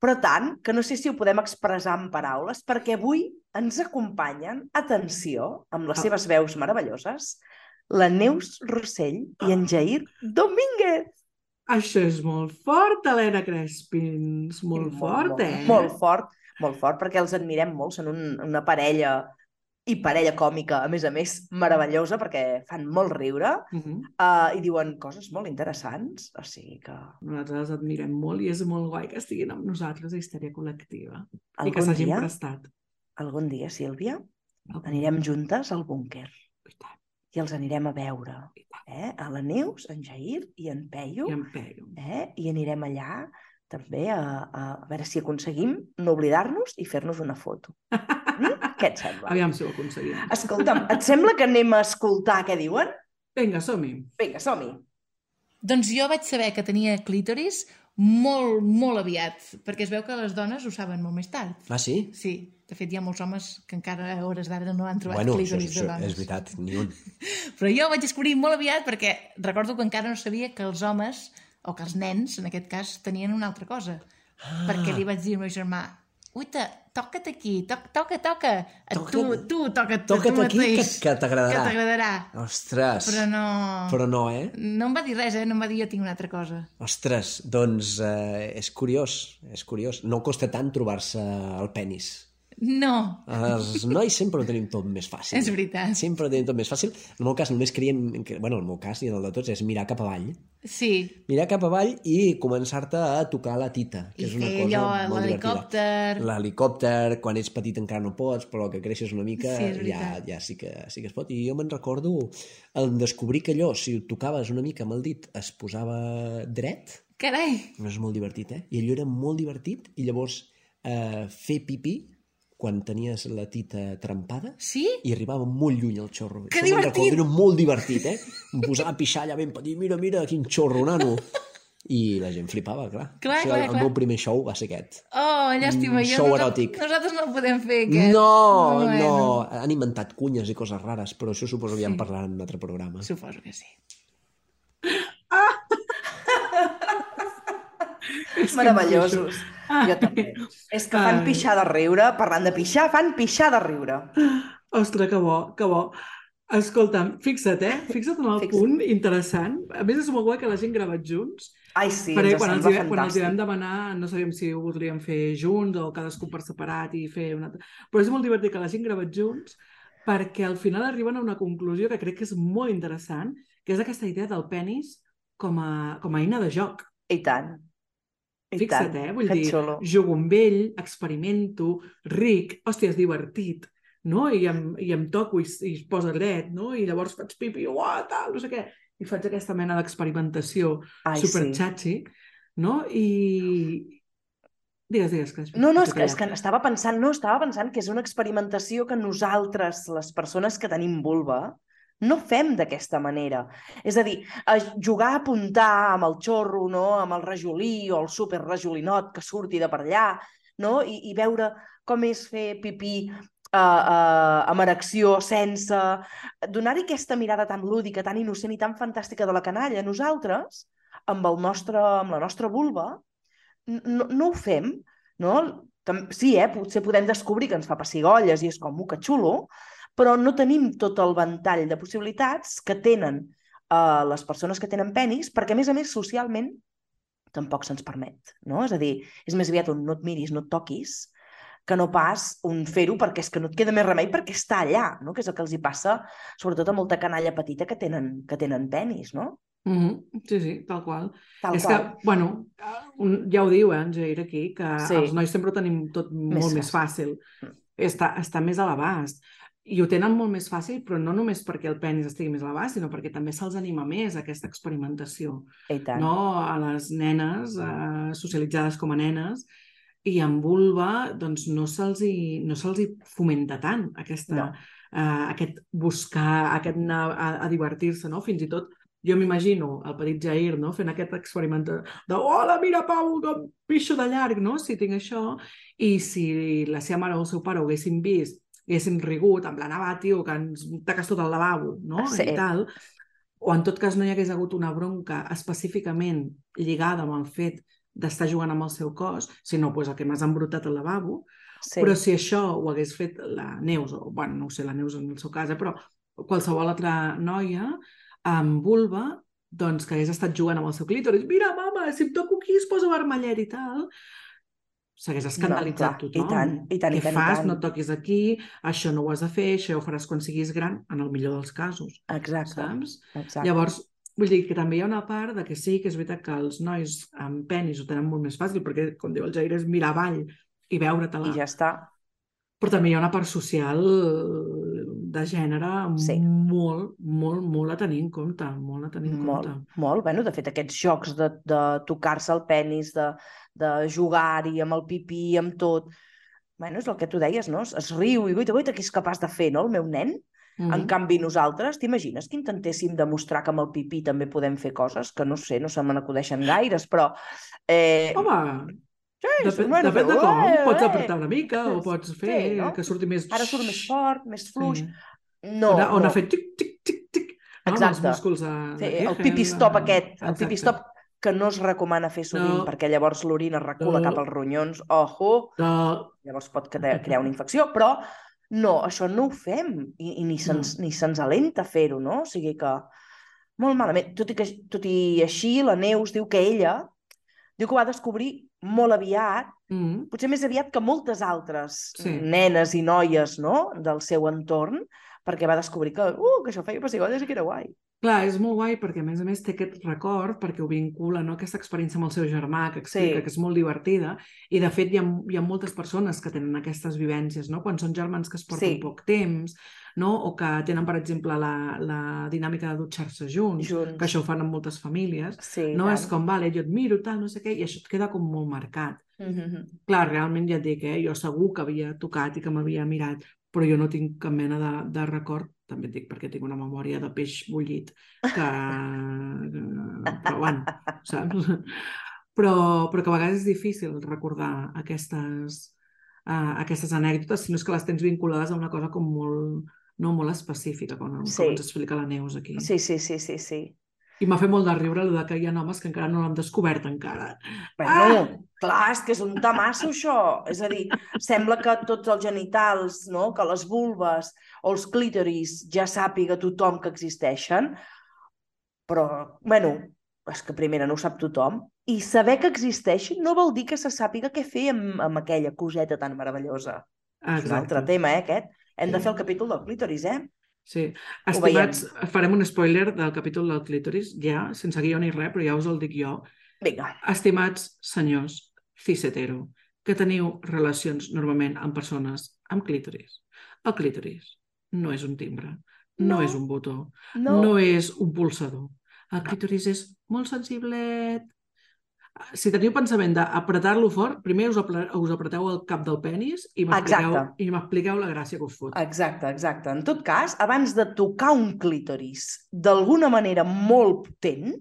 però tant, que no sé si ho podem expressar en paraules, perquè avui ens acompanyen, atenció, amb les Ah. seves veus meravelloses, la Neus Rossell i en Jair Domínguez. Això és molt fort, Helena Crespins. Molt fort, molt, eh? Molt fort, molt fort, perquè els admirem molt, són un, una parella i parella còmica, a més a més, meravellosa, perquè fan molt riure Mhm. uh, i diuen coses molt interessants, o sigui que Nosaltres els admirem molt i és molt guai que estiguin amb nosaltres a Histèria Col·lectiva i que algun s'hagin prestat. algun dia, Sílvia, Algun anirem juntes al búnquer I tant, i els anirem a veure. Eh? A la Neus, en Jair i en Peyu, I em pego. eh? i anirem allà també a, a, a veure si aconseguim no oblidar-nos i fer-nos una foto. Mm? Què et sembla? Aviam si ho aconseguim. Escolta'm, et sembla que anem a escoltar què diuen? Vinga, som-hi. Vinga, som-hi. Doncs jo vaig saber que tenia clítoris molt, molt aviat, perquè es veu que les dones ho saben molt més tard. Ah, sí? Sí, de fet hi ha molts homes que encara a hores d'ara no han trobat Bueno, això, clítoris de això dones. és veritat, ni un. Però jo ho vaig descobrir molt aviat perquè recordo que encara no sabia que els homes, o que els nens, en aquest cas, tenien una altra cosa. Ah. Perquè li vaig dir al meu germà, uita, toca't aquí, toca, toca, toca. Toca't- tu, tu, toca't, Toca't tu aquí, que, mateix, que t'agradarà. Que t'agradarà. Ostres, Però no... però no, eh? No em va dir res, eh? No em va dir jo tinc una altra cosa. Ostres, doncs eh, és curiós, és curiós. No costa tant trobar-se el penis. No, Els nois sempre ho tenim tot més fàcil. és veritat. Sempre ho tenim tot més fàcil. En el meu cas només creiem, que, bueno, en el meu cas i en el de tots, és mirar cap avall. Sí, Mirar cap avall i començar-te a tocar la tita, que I és una cosa allò, molt l'helicòpter. L'helicòpter, quan ets petit encara no pots, però que creixes una mica Sí, ja, ja sí, que, sí que es pot. I jo me'n recordo el descobrir que allò, si ho tocaves una mica amb el dit, es posava dret, carai. no és molt divertit, eh? I allò era molt divertit, i llavors eh, fer pipí, quan tenies la tita trempada, Sí? i arribava molt lluny el xorro. Que Això divertit! recordo, era molt divertit, eh? Em posava a pixar allà ben petit, mira, mira, quin xorro, nano. I la gent flipava, clar. Clar, Això, clar, el clar. meu primer show va ser aquest. Oh, llàstima. Un Jo, show nosaltres- eròtic. Nosaltres no el podem fer, aquest. No, Bueno, no, han inventat cunyes i coses rares, però això suposo que ja en parlaran en un altre programa. Suposo que sí. És que Meravellosos. Ah. Jo també. És que fan Ai. pixar de riure, parlant de pixar, fan pixar de riure. Ostres, que bo, que bo. Escolta'm, fixa't, eh? Fixa't en el Fixa't. punt interessant. A més, és molt guai que la gent gravat junts, Ai, sí, perquè ens quan els, hi- quan els hi vam demanar no sabíem si ho voldríem fer junts o cadascú per separat i fer una altra... Però és molt divertit que la gent gravat junts perquè al final arriben a una conclusió que crec que és molt interessant, que és aquesta idea del penis com a, com a eina de joc. I tant. I Fixa't, tant. eh? Vull Que dir, xulo. jugo amb ell, experimento, ric, hòstia, és divertit, no? I em, i em toco i, i es posa dret, no? I llavors faig pipi, uah, tal, no sé què. I faig aquesta mena d'experimentació Ai, sí. superxatxi, no? I... Digues, digues. Que No, no, és que, és que estava pensant, no, estava pensant que és una experimentació que nosaltres, les persones que tenim vulva, no fem d'aquesta manera. És a dir, a jugar a apuntar amb el xorro, no? amb el rajolí o el super rajolinot que surti de per allà, no? I, i veure com és fer pipí uh, uh, amb erecció, sense... Donar-hi aquesta mirada tan lúdica, tan innocent i tan fantàstica de la canalla, nosaltres, amb, el nostre, amb la nostra vulva, no, no ho fem, no? Sí, eh? potser podem descobrir que ens fa pessigolles i és com, uh, que xulo, però no tenim tot el ventall de possibilitats que tenen uh, les persones que tenen penis, perquè, a més a més, socialment tampoc se'ns permet, no? És a dir, és més aviat un no et miris, no et toquis, que no pas un fer-ho perquè és que no et queda més remei perquè està allà, no? que és el que els hi passa sobretot a molta canalla petita que tenen, que tenen penis, no? Mhm, Sí, sí, tal qual. Tal és qual. que, bueno, un, ja ho diu, eh, en Jair, aquí, que Sí. els nois sempre ho tenim tot molt més fàcil. Mm. Està, està més a l'abast. I ho tenen molt més fàcil, però no només perquè el penis estigui més a l'abast, sinó perquè també se'ls anima més aquesta experimentació. No? A les nenes, eh, socialitzades com a nenes, i amb vulva doncs no se'ls no hi fomenta tant aquesta, No. eh, aquest buscar, aquest anar a, a divertir-se, no? fins i tot jo m'imagino el petit Jair no? fent aquest experiment de, de hola, mira, Pau, com pixo de llarg, no? si tinc això, i si la seva mare o el seu pare ho haguessin vist, haguessin rigut, en plan, ah, va, tio, que ens taques tot el lavabo, no? Sí. I tal, o en tot cas no hi hagués hagut una bronca específicament lligada amb el fet d'estar jugant amb el seu cos, sinó pues, el que m'has embrutat el lavabo, Sí. però si això ho hagués fet la Neus, o bueno, no ho sé, la Neus en el seu cas, eh, però qualsevol altra noia amb vulva, doncs que hagués estat jugant amb el seu clítoris, mira, mama, si em toco aquí es posa vermellet i tal, s'hagués escandalitzat clar, i tothom. tant, i tant, i Què tant, i fas? tant. No toquis aquí, això no ho has de fer, això ho faràs quan siguis gran, en el millor dels casos, Exacte. saps? Exacte. Llavors, vull dir que també hi ha una part de que sí, que és veritat que els nois amb penis ho tenen molt més fàcil, perquè, com diu el Jair, és mirar avall i veure-te-la. I ja està. Però també hi ha una part social de gènere Sí. molt, molt, molt a tenir en compte, molt a tenir en Molt, compte. molt. Bueno, de fet, aquests jocs de, de tocar-se el penis, de, de jugar-hi amb el pipí, amb tot... Bueno, és el que tu deies, no? Es riu i guaita, guaita, què és capaç de fer, no?, el meu nen. Mm. En canvi, nosaltres, t'imagines que intentéssim demostrar que amb el pipí també podem fer coses que no sé, no se me n'acudeixen gaires, però... Eh, Home, sí, depèn, bueno, depèn de com. eh, Pots apretar una mica o pots fer Sí, no? que surti més... Ara surt més fort, més fluix. Sí. No, on, ha, on no. ha fet tic, tic, tic, tic. No? Exacte. músculs de, Sí, el pipistop de- aquest, el Exacte. pipistop que no es recomana fer sovint No. perquè llavors l'orina recula No. cap als ronyons, ojo, De... llavors pot crear, una infecció, però no, això no ho fem i, i ni se'ns ni se'ns alenta fer-ho, no? O sigui que molt malament. Tot i, que, tot i així, la Neus diu que ella diu que va descobrir molt aviat, Mm. potser més aviat que moltes altres Sí. nenes i noies no? del seu entorn, perquè va descobrir que, uh, que això feia pessigolles i que era guai. Clar, és molt guai perquè, a més a més, té aquest record perquè ho vincula, no?, aquesta experiència amb el seu germà, que explica Sí. que és molt divertida, i, de fet, hi ha, hi ha moltes persones que tenen aquestes vivències, no?, quan són germans que es porten Sí. poc temps, no?, o que tenen, per exemple, la, la dinàmica de dutxar-se junts, Junts. que això ho fan en moltes famílies, Sí, no tant. és com, vale, jo et miro, tal, no sé què, i això et queda com molt marcat. Mhm. Clar, realment ja et dic, eh? jo segur que havia tocat i que m'havia mirat, però jo no tinc cap mena de, de record, també et dic perquè tinc una memòria de peix bullit, que... però bueno, saps? Però, però que a vegades és difícil recordar aquestes, uh, aquestes anècdotes, si no és que les tens vinculades a una cosa com molt, no molt específica, com, Sí. com ens explica la Neus aquí. Sí, sí, sí, sí, sí. I m'ha fet molt de riure el de que hi ha homes que encara no l'han descobert encara. Bueno, clar, és que és un tamasso, això. És a dir, sembla que tots els genitals, no? que les vulves o els clítoris ja sàpiga tothom que existeixen, però, bueno, és que primera no ho sap tothom, i saber que existeixen no vol dir que se sàpiga què fer amb, amb aquella coseta tan meravellosa. És un altre tema, eh, aquest. Hem de fer el capítol del clítoris, eh? Sí. Estimats, farem un spoiler del capítol del clítoris, ja, sense guió ni res, però ja us el dic jo. Vinga. Estimats senyors cis-hetero, que teniu relacions normalment amb persones amb clítoris. El clítoris no és un timbre, no, No. és un botó, No, no és un pulsador. El clítoris és molt sensiblet. Si teniu pensament d'apretar-lo fort, primer us, apre us apreteu el cap del penis i m'expliqueu la gràcia que us fot. Exacte, exacte. En tot cas, abans de tocar un clítoris d'alguna manera molt potent,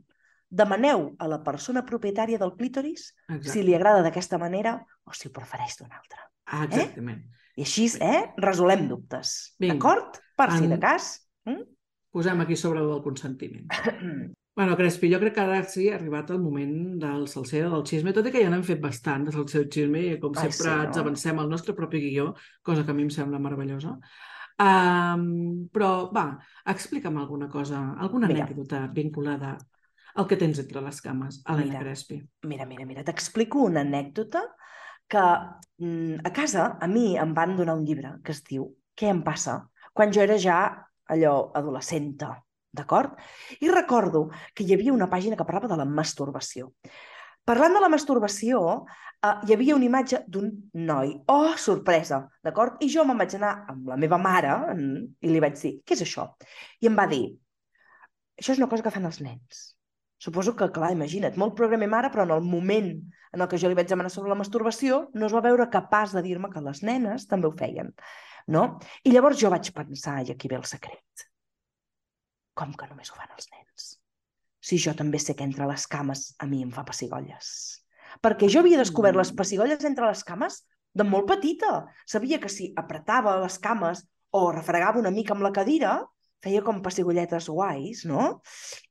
demaneu a la persona propietària del clítoris Exacte. si li agrada d'aquesta manera o si ho prefereix d'una altra. Ah, exactament. I així, eh, resolem dubtes. D'acord? Per si En- de cas. Mm? Posem aquí sobre el consentiment. Bueno, Crespi, jo crec que ara sí ha arribat el moment del salsera, del xisme, tot i que ja n'hem fet bastant de salsera i xisme i com Ai, sempre sí, no? ens avancem al nostre propi guió, cosa que a mi em sembla meravellosa. Um, però, va, explica'm alguna cosa, alguna Mira. anècdota vinculada al que tens entre les cames, Helena Mira. Crespi. Mira, mira, mira, t'explico una anècdota que mm, a casa a mi em van donar un llibre que es diu Què em passa? quan jo era ja allò adolescenta, d'acord? I recordo que hi havia una pàgina que parlava de la masturbació. Parlant de la masturbació, eh, hi havia una imatge d'un noi. Oh, sorpresa, d'acord? I jo me'n vaig anar amb la meva mare mm, i li vaig dir, què és això? I em va dir, això és una cosa que fan els nens. Suposo que, clar, imagina't, molt programa mare, però en el moment en el que jo li vaig demanar sobre la masturbació, no es va veure capaç de dir-me que les nenes també ho feien. No? I llavors jo vaig pensar, i aquí ve el secret, com que només ho fan els nens? si jo també sé que entre les cames a mi em fa pessigolles. Perquè jo havia descobert les Mm. pessigolles entre les cames de molt petita. Sabia que si apretava les cames o refregava una mica amb la cadira, feia com pessigolletes guais, no?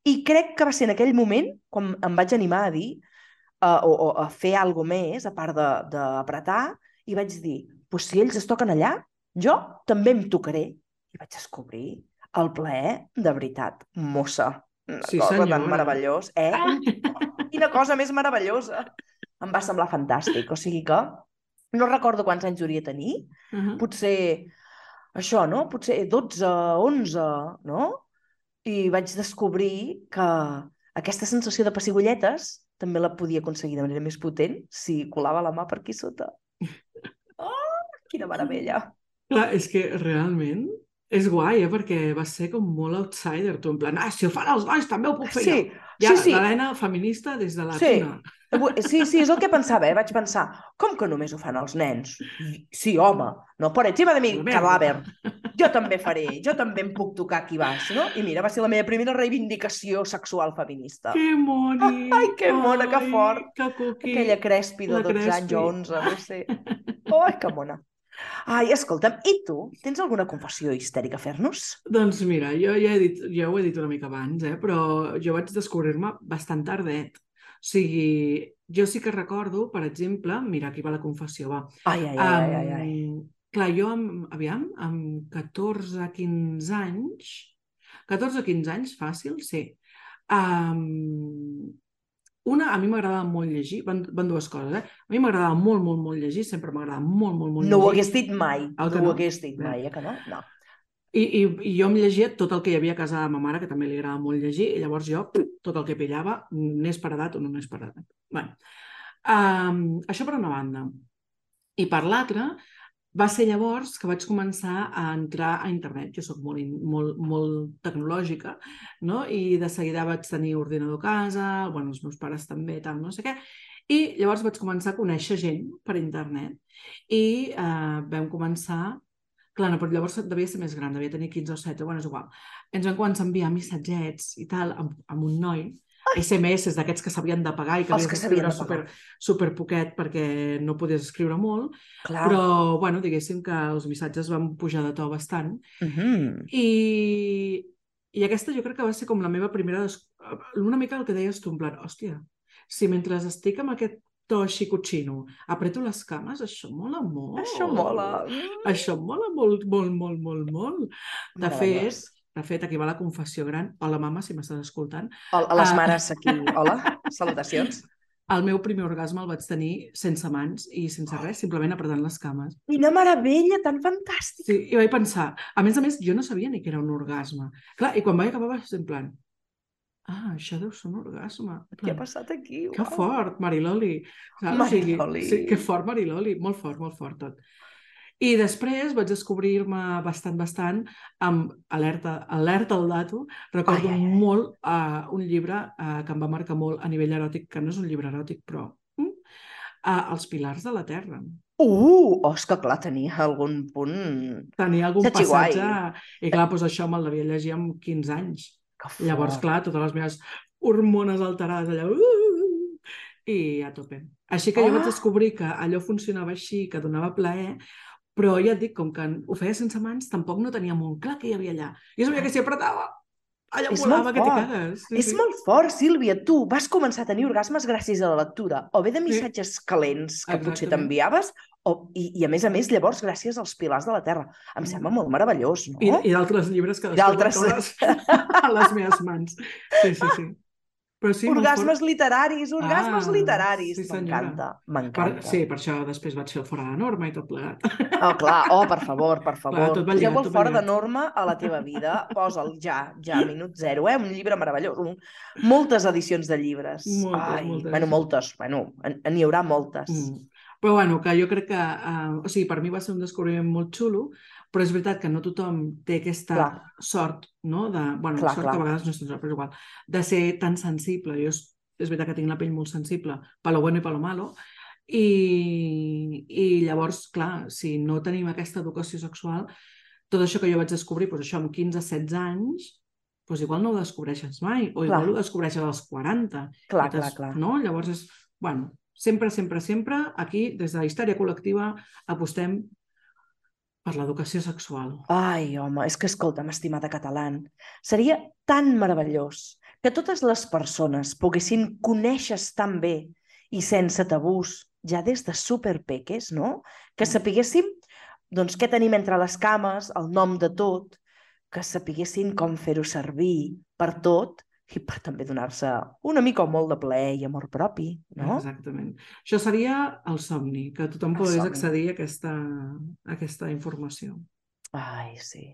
I crec que va ser en aquell moment quan em vaig animar a dir uh, o, o a fer alguna més, a part de- d'apretar, i vaig dir, pues si ells es toquen allà, jo també em tocaré. I vaig descobrir el plaer de veritat, mossa. Una Sí, cosa tan senyora. meravellós, eh? Oh, quina cosa més meravellosa! Em va semblar fantàstic. O sigui que no recordo quants anys hauria de tenir. Uh -huh. Potser això, no? Potser 12, 11, no? I vaig descobrir que aquesta sensació de pessigolletes també la podia aconseguir de manera més potent si colava la mà per aquí sota. Oh, quina meravella! Clar, és que realment és guai, eh? Perquè va ser com molt outsider, tu, en plan, ah, si ho fan els nois també ho puc fer Sí, jo. Ja, sí, sí. l'Helena feminista des de la Sí. cuna. Sí, sí, és el que pensava, eh? Vaig pensar, com que només ho fan els nens? Sí, home, no por encima de mi, cadàver. Jo també faré, jo també em puc tocar aquí baix, no? I mira, va ser la meva primera reivindicació sexual feminista. Que moni! Ai, que mona, que Ai, fort. Que cuqui! Aquella crespi de La 12 anys Crespi. o 11, no sé. Ai, que mona. Ai, escolta'm, i tu, tens alguna confessió histèrica a fer-nos? Doncs mira, jo ja he dit, ja ho he dit una mica abans, eh? però jo vaig descobrir-me bastant tardet. O sigui, jo sí que recordo, per exemple, mira, aquí va la confessió, va. Ai, ai, ai, ai, ai. Em, clar, jo, amb, aviam, amb 14, 15 anys, 14 o 15 anys, fàcil, sí. Um, una, a mi m'agradava molt llegir, van, van dues coses, eh? A mi m'agradava molt, molt, molt llegir, sempre m'agradava molt, molt, molt No ho llegir. hagués dit mai, Ah, que no ho no? hagués dit Bé. mai, eh, que no? No. I, i, I jo em llegia tot el que hi havia a casa de ma mare, que també li agradava molt llegir, i llavors jo, tot el que pillava, n'és per edat o no n'és per edat. Bueno, um, això per una banda. I per l'altra, va ser llavors que vaig començar a entrar a internet. Jo sóc molt, molt, molt tecnològica, no? I de seguida vaig tenir ordinador a casa, bueno, els meus pares també, tal, no sé què. I llavors vaig començar a conèixer gent per internet. I eh, vam començar Clar, no, però llavors devia ser més gran, devia tenir 15 o 7, bueno, és igual. Ens vam començar a enviar missatgets i tal amb, amb un noi, SMS d'aquests que s'havien de pagar i que havies d'escriure de super, super poquet perquè no podies escriure molt, Clar. però, bueno, diguéssim que els missatges van pujar de to bastant. Mhm. I, I aquesta jo crec que va ser com la meva primera... Des... Una mica el que deies tu, en plan, hòstia, si mentre estic amb aquest to així cotxino apreto les cames, això mola molt. Això mola. Això mola molt, molt, molt, molt, molt. De fet, de fet, aquí va la confessió gran. Hola, mama, si m'estàs escoltant. A, a les Ah. mares aquí, hola, salutacions. El meu primer orgasme el vaig tenir sense mans i sense res, simplement apretant les cames. Quina meravella, tan fantàstica. Sí, i vaig pensar, a més a més, jo no sabia ni que era un orgasme. Clar, i quan vaig acabar vaig ser en plan, ah, això deu ser un orgasme. En Què ha plan, passat aquí? Que Uau. fort, Mariloli. Saps? Mariloli. O sigui, sí, que fort, Mariloli. Molt fort, molt fort tot. I després vaig descobrir-me bastant, bastant amb Alerta, alerta al dato. Recordo Ai, ai, ai. molt uh, un llibre uh, que em va marcar molt a nivell eròtic, que no és un llibre eròtic, però mm, uh, Els pilars de la Terra. Uh, oh, és que clar, tenia algun punt... Tenia algun guai. passatge... I clar, doncs això me'l devia llegir amb 15 anys. Que Llavors, clar, totes les meves hormones alterades allà... Uh, I a tope. Així que jo vaig Ah. descobrir que allò funcionava així, que donava plaer, però ja et dic, com que ho feia sense mans, tampoc no tenia molt clar què hi havia allà. Jo sabia que s'hi apretava, allà És volava que t'hi cagues. Sí, És sí. molt fort, Sílvia. Tu vas començar a tenir orgasmes gràcies a la lectura, o bé de missatges calents que potser Exactament. t'enviaves, o, i, i a més a més, llavors, gràcies als pilars de la Terra. Em sembla molt meravellós, no? I, i d'altres llibres que després d'altres. a les meves mans. Sí, sí, sí. Però sí, orgasmes fort. literaris, orgasmes Ah, literaris. sí. M'encanta, m'encanta. sí, per això després vaig fer el fora de norma i tot plegat. Oh, clar, oh, per favor, per favor. tot va lligat, Poseu el tot fora de norma a la teva vida. Posa'l ja, ja, minut zero, eh? Un llibre meravellós. Un... Moltes edicions de llibres. Moltes, Ai, moltes. Bueno, moltes. Bueno, en- n'hi haurà moltes. Mm. Però bueno, que jo crec que... Uh, o sigui, per mi va ser un descobriment molt xulo, però és veritat que no tothom té aquesta Clar. sort, no? De, bueno, Clar, sort clar. que a vegades no és tan sort, però és igual, de ser tan sensible. Jo és, és veritat que tinc la pell molt sensible, per lo bueno i per lo malo, i, i llavors, clar, si no tenim aquesta educació sexual, tot això que jo vaig descobrir, doncs això amb 15-16 anys, doncs igual no ho descobreixes mai, o Clar. igual ho descobreixes als 40. Clar, clar, clar. No? Llavors, és, bueno, sempre, sempre, sempre, aquí, des de la història col·lectiva, apostem per l'educació sexual. Ai, home, és que escolta'm, estimada catalán, seria tan meravellós que totes les persones poguessin conèixer tan bé i sense tabús, ja des de superpeques, no? Que sapiguéssim doncs, què tenim entre les cames, el nom de tot, que sapiguessin com fer-ho servir per tot i per també donar-se una mica o molt de plaer i amor propi, no? Exactament. Això seria el somni, que tothom El pogués somni. accedir a aquesta, a aquesta informació. Ai, sí.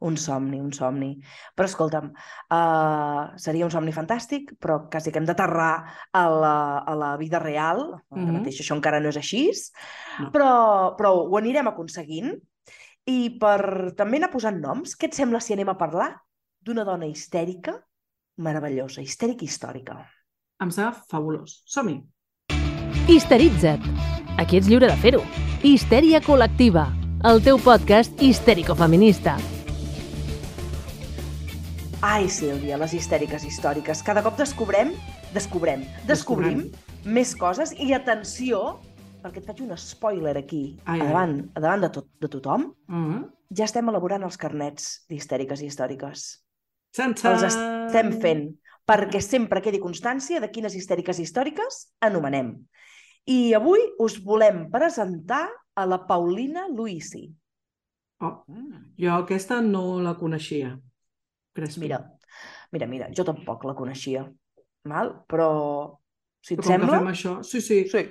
Un somni, un somni. Però escolta'm, uh, seria un somni fantàstic, però quasi que hem d'aterrar a, la, a la vida real. Ara Mhm. mateix això encara no és així, No. però, però ho anirem aconseguint. I per també anar posant noms, què et sembla si anem a parlar d'una dona histèrica meravellosa, histèrica i històrica? Em sembla fabulós. Som-hi! Histeritza't. Aquí ets lliure de fer-ho. Histèria col·lectiva. El teu podcast histèrico-feminista. Ai, Sílvia, les histèriques històriques. Cada cop descobrem, descobrem, descobrim més coses i atenció, perquè et faig un spoiler aquí, Ai, a ai. davant, a davant de, tot, de tothom, Uh -huh. ja estem elaborant els carnets d'histèriques històriques. Txan, Els estem fent perquè sempre quedi constància de quines histèriques històriques anomenem. I avui us volem presentar a la Paulina Luisi. Oh, jo aquesta no la coneixia. Crespi. Mira, mira, mira, jo tampoc la coneixia, val? però si et com sembla... que fem això... Sí, sí. Sí,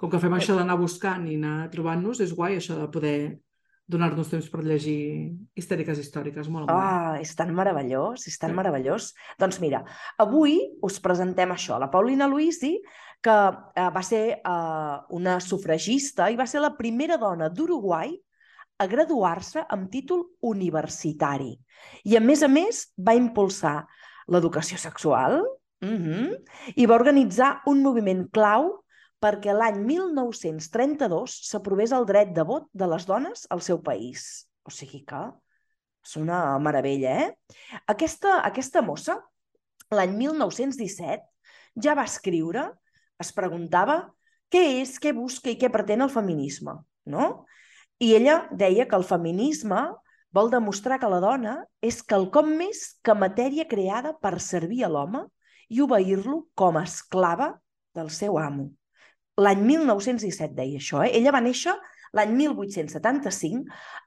Com que fem això d'anar buscant i anar trobant-nos, és guai això de poder donar-nos temps per llegir histèriques històriques. Molt. Ah, és tan meravellós, és tan Sí. meravellós. Doncs mira, avui us presentem això, la Paulina Luisi, que eh, va ser eh, una sufragista i va ser la primera dona d'Uruguai a graduar-se amb títol universitari. I, a més a més, va impulsar l'educació sexual mhm, i va organitzar un moviment clau perquè l'any 1932 s'aprovés el dret de vot de les dones al seu país. O sigui que és una meravella, eh? Aquesta, aquesta mossa, l'any 1917, ja va escriure, es preguntava què és, què busca i què pretén el feminisme, no? I ella deia que el feminisme vol demostrar que la dona és quelcom més que matèria creada per servir a l'home i obeir-lo com a esclava del seu amo. L'any 1917 deia això, eh? Ella va néixer l'any 1875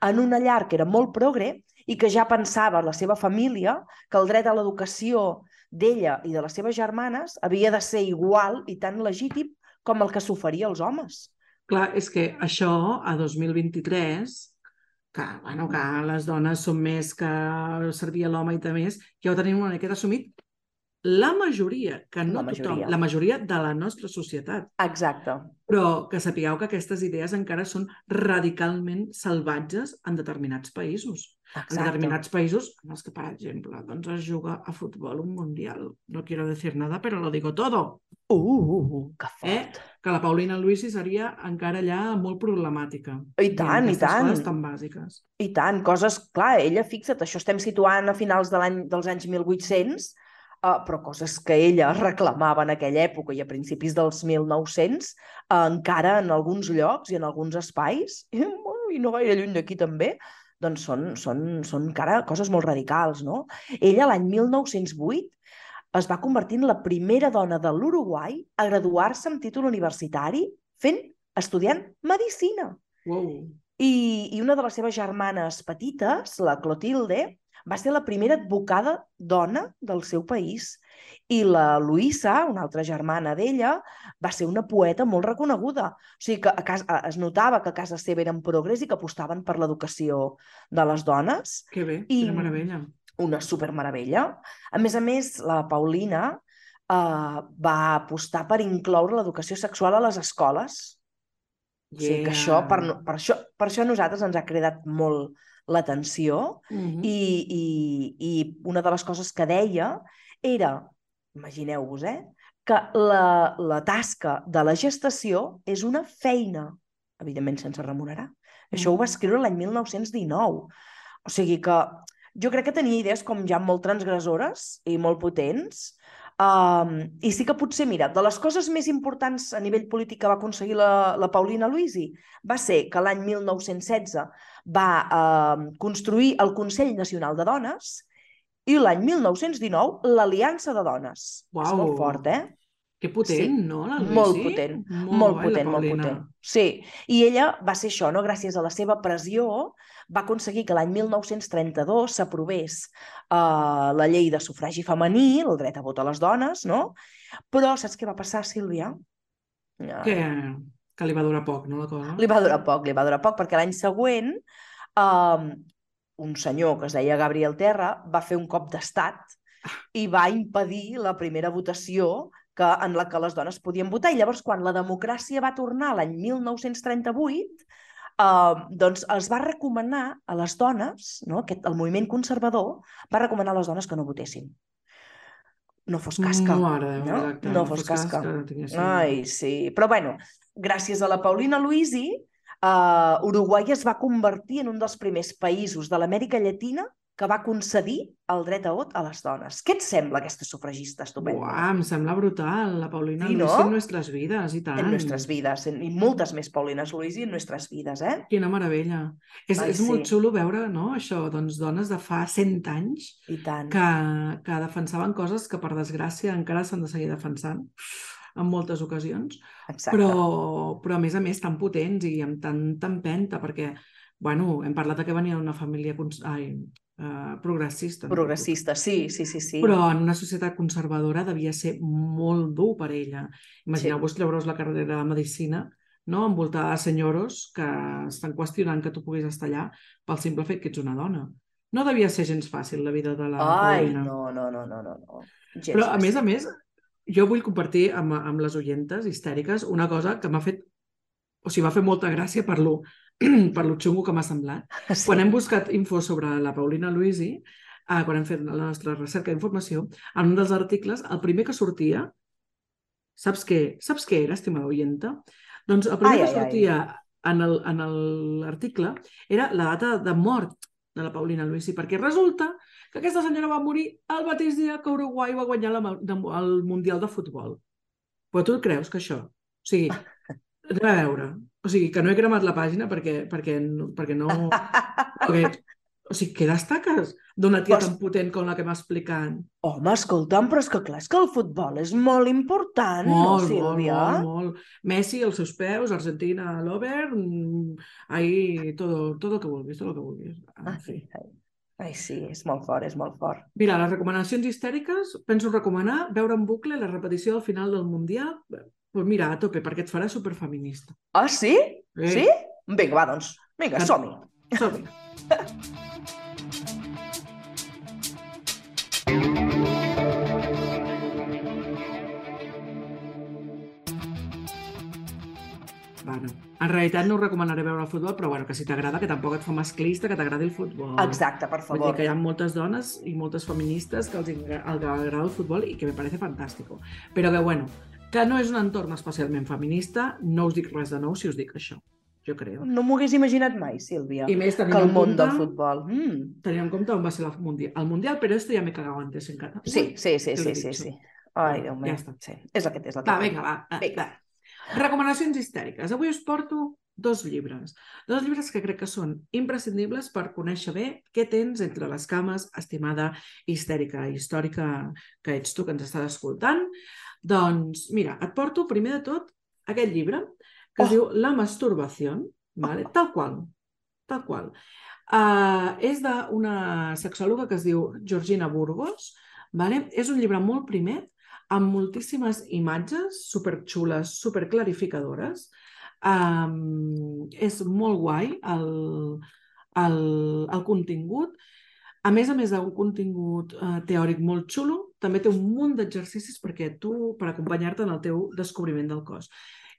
en una llar que era molt progre i que ja pensava la seva família que el dret a l'educació d'ella i de les seves germanes havia de ser igual i tan legítim com el que s'oferia als homes. Clar, és que això, a 2023, que, bueno, que les dones són més que servir a l'home i de més, ja ho tenim una miqueta assumit la majoria, que no La majoria. tothom, la majoria de la nostra societat. Exacte. Però que sapigueu que aquestes idees encara són radicalment salvatges en determinats països. En Exacte. determinats països en els que, per exemple, doncs es juga a futbol un mundial. No quiero decir nada, pero lo digo todo. Uh, uh, uh, que Eh? fort. Que la Paulina Luisi seria encara allà molt problemàtica. I tant, i tant. coses tan bàsiques. I tant, coses... Clar, ella, fixa't, això estem situant a finals de l'any dels anys 1800, uh, però coses que ella reclamava en aquella època i a principis dels 1900, uh, encara en alguns llocs i en alguns espais, i, i no gaire lluny d'aquí també, doncs són, són, són encara coses molt radicals, no? Ella l'any 1908 es va convertir en la primera dona de l'Uruguai a graduar-se amb títol universitari fent, estudiant Medicina. Wow. I, I una de les seves germanes petites, la Clotilde, va ser la primera advocada dona del seu país. I la Luisa, una altra germana d'ella, va ser una poeta molt reconeguda. O sigui que a casa, es notava que a casa seva eren progrés i que apostaven per l'educació de les dones. Que bé, I- quina meravella. Una supermeravella. A més a més, la Paulina eh, va apostar per incloure l'educació sexual a les escoles. O sigui que això, per, per, això, per això a nosaltres ens ha cridat molt l'atenció Mhm. i, i, i una de les coses que deia era, imagineu-vos, eh, que la, la tasca de la gestació és una feina, evidentment sense remunerar. Això ho va Mm. escriure l'any 1919. O sigui que jo crec que tenia idees com ja molt transgressores i molt potents. Um, I sí que potser, mira, de les coses més importants a nivell polític que va aconseguir la, la Paulina Luisi va ser que l'any 1916 va uh, construir el Consell Nacional de Dones i l'any 1919 l'Aliança de Dones. És Uau. molt fort, eh? Que potent, Sí. no, la Luisi? Molt potent, molt guai, la potent, molt potent. Sí, i ella va ser això, no? gràcies a la seva pressió, va aconseguir que l'any 1932 s'aprovés uh, la llei de sufragi femení, el dret a vot a les dones, no? Però saps què va passar, Sílvia? Uh, Que, que li va durar poc, no, la cosa? Li va durar poc, li va durar poc, perquè l'any següent um, un senyor que es deia Gabriel Terra va fer un cop d'estat i va impedir la primera votació que, en la que les dones podien votar. I llavors, quan la democràcia va tornar l'any 1938, eh, doncs es va recomanar a les dones, no? Aquest, el moviment conservador va recomanar a les dones que no votessin. No fos casca. Mare no? exacte. No fos casca. no tinguéssim- Ai, sí. Però bueno, gràcies a la Paulina Luisi, uh, Uruguai es va convertir en un dels primers països de l'Amèrica Llatina que va concedir el dret a vot a les dones. Què et sembla aquesta sufragista estupenda? Uah, em sembla brutal, la Paulina Sí, Luisi no? en Nuestras Vidas, i tant. En nuestras vides, en, i moltes més Paulines Luisi en nuestras vides, eh? Quina meravella. És, Ai, és molt sí. xulo veure, no?, això, doncs, dones de fa 100 anys I tant. que, que defensaven coses que, per desgràcia, encara s'han de seguir defensant en moltes ocasions, Exacte. però, però a més a més tan potents i amb tanta empenta, perquè, bueno, hem parlat de que venia d'una família. Ai, progressista. no? Progressista, sí, sí, sí, sí. Però en una societat conservadora devia ser molt dur per ella. Imagineu-vos treure's la carrera de Medicina no? envoltada de senyoros que estan qüestionant que tu puguis estar allà pel simple fet que ets una dona. No devia ser gens fàcil la vida de la Ai, Paulina. no, no, no, no, no. no. Gens Però, a més a més, jo vull compartir amb, amb les oientes histèriques una cosa que m'ha fet... O sigui, m'ha fet molta gràcia per lo, per lo xungo que m'ha semblat. Sí. Quan hem buscat info sobre la Paulina Luisi, eh, quan hem fet la nostra recerca d'informació, en un dels articles, el primer que sortia, saps què, saps què era, estimada oienta? Doncs el primer Ai, que ai, ai. sortia en l'article era la data de mort de la Paulina Luisi, perquè resulta que aquesta senyora va morir el mateix dia que Uruguai va guanyar la, de, el Mundial de Futbol. Però tu creus que això? O sigui, anem a veure. O sigui, que no he cremat la pàgina perquè, perquè, perquè no... Perquè, o sigui, què destaques d'una tia Pues- tan potent com la que m'ha explicant? Home, escolta'm, però és que clar, és que el futbol és molt important, Molt, no, molt, Sílvia? molt, molt. Messi, els seus peus, Argentina, l'Over, mm, ahí, todo, todo lo que vulguis, todo lo que vulguis. En Ai, fi. ai, ai, sí, és molt fort, és molt fort. Mira, les recomanacions histèriques, penso recomanar veure en bucle la repetició del final del Mundial. Pues mira, a tope, perquè et farà superfeminista. Ah, sí? Eh. Sí? Vinga, va, doncs. Vinga, som-hi. Som-hi. Bueno, en realitat no us recomanaré veure el futbol, però bueno, que si t'agrada, que tampoc et fa masclista, que t'agradi el futbol. Exacte, per Vull dir favor. que hi ha moltes dones i moltes feministes que els agrada el futbol i que me parece fantástico. Però que, bueno, que no és un entorn especialment feminista, no us dic res de nou si us dic això, jo crec. No m'ho hagués imaginat mai, Sílvia, I més que el en món compte, del futbol. Mm. tenint en compte on va ser el Mundial. El Mundial, però esto ja m'he cagado antes encara. Sí, sí, sí, sí, sí, sí. Ai, Déu Ja meu. està. Sí, és el que és Va, vinga, va. va, Vinga. va. Recomanacions histèriques. Avui us porto dos llibres. Dos llibres que crec que són imprescindibles per conèixer bé què tens entre les cames, estimada histèrica històrica que ets tu que ens estàs escoltant. Doncs, mira, et porto primer de tot aquest llibre que es Oh. diu La masturbació, vale? tal qual, tal qual. Uh, és d'una sexòloga que es diu Georgina Burgos. Vale? És un llibre molt primer, amb moltíssimes imatges superxules, superclarificadores. Um, és molt guai el, el, el contingut. A més a més d'un contingut uh, teòric molt xulo, també té un munt d'exercicis perquè tu, per acompanyar-te en el teu descobriment del cos.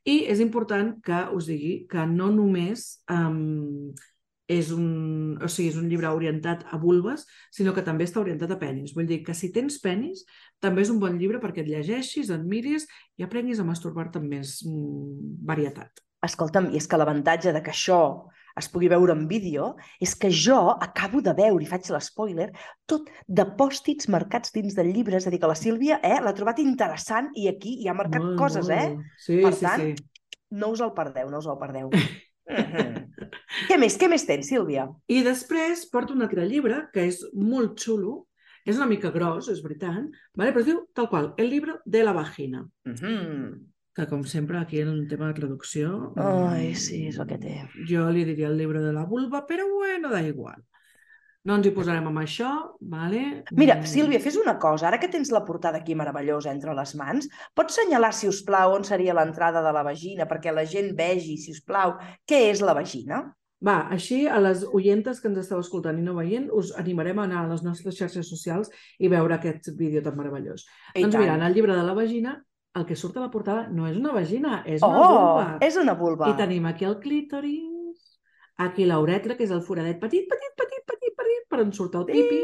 I és important que us digui que no només um, és un, o sigui, és un llibre orientat a vulves, sinó que també està orientat a penis. Vull dir que si tens penis, també és un bon llibre perquè et llegeixis, et miris i aprenguis a masturbar-te amb més mm, varietat. Escolta'm, i és que l'avantatge de que això es pugui veure en vídeo, és que jo acabo de veure, i faig l'espoiler, tot de pòstits marcats dins del llibre. És a dir, que la Sílvia eh, l'ha trobat interessant i aquí hi ha marcat Molt, coses, eh? molt. Sí, Per sí, tant, sí. No us el perdeu, no us el perdeu. Què més? Què més tens, Sílvia? I després porto un altre llibre que és molt xulo, és una mica gros, és veritat, vale? però es diu tal qual, El libro de la vagina, Mhm. Que com sempre aquí en el tema de traducció... Ai, mm, sí, és el que té. Jo li diria el libro de la vulva, però bueno, da igual. No ens hi posarem amb això, vale? Mira, Mm, Sílvia, fes una cosa. Ara que tens la portada aquí meravellosa entre les mans, pots senyalar, si us plau, on seria l'entrada de la vagina perquè la gent vegi, si us plau, què és la vagina? Va, així a les oientes que ens esteu escoltant i no veient, us animarem a anar a les nostres xarxes socials i veure aquest vídeo tan meravellós. I doncs tant. mira, en el llibre de la vagina, el que surt a la portada no és una vagina, és una Oh, vulva. és una vulva. I tenim aquí el clítoris, aquí l'uretra, que és el foradet petit, petit, petit, petit, petit, per on surt el pipi.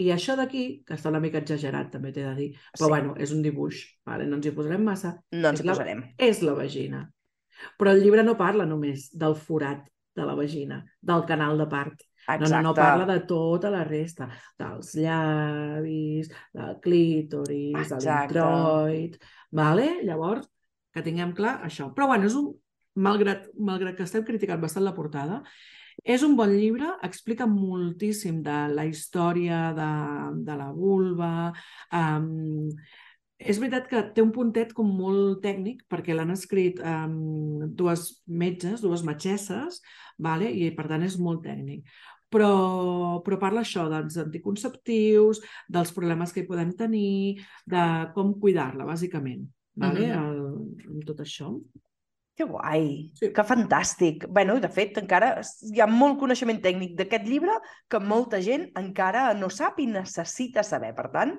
I això d'aquí, que està una mica exagerat, també t'he de dir, però Sí. bueno, és un dibuix, vale? no ens hi posarem massa, No ens hi la- posarem. és la vagina. Però el llibre no parla només del forat de la vagina, del canal de part. No, Exacte. no, no, parla de tota la resta, dels llavis, del clítoris, de Exacte. l'introit, vale? Llavors, que tinguem clar això. Però bueno, és un, malgrat, malgrat que estem criticant bastant la portada, és un bon llibre, explica moltíssim de la història de, de la vulva, um, és veritat que té un puntet com molt tècnic perquè l'han escrit um, dues metges, dues metgesses, vale? i per tant és molt tècnic. Però, però parla això dels anticonceptius, dels problemes que hi podem tenir, de com cuidar-la, bàsicament. Vale? Mhm. El, amb tot això. Que guai, Sí. que fantàstic. bueno, de fet, encara hi ha molt coneixement tècnic d'aquest llibre que molta gent encara no sap i necessita saber. Per tant,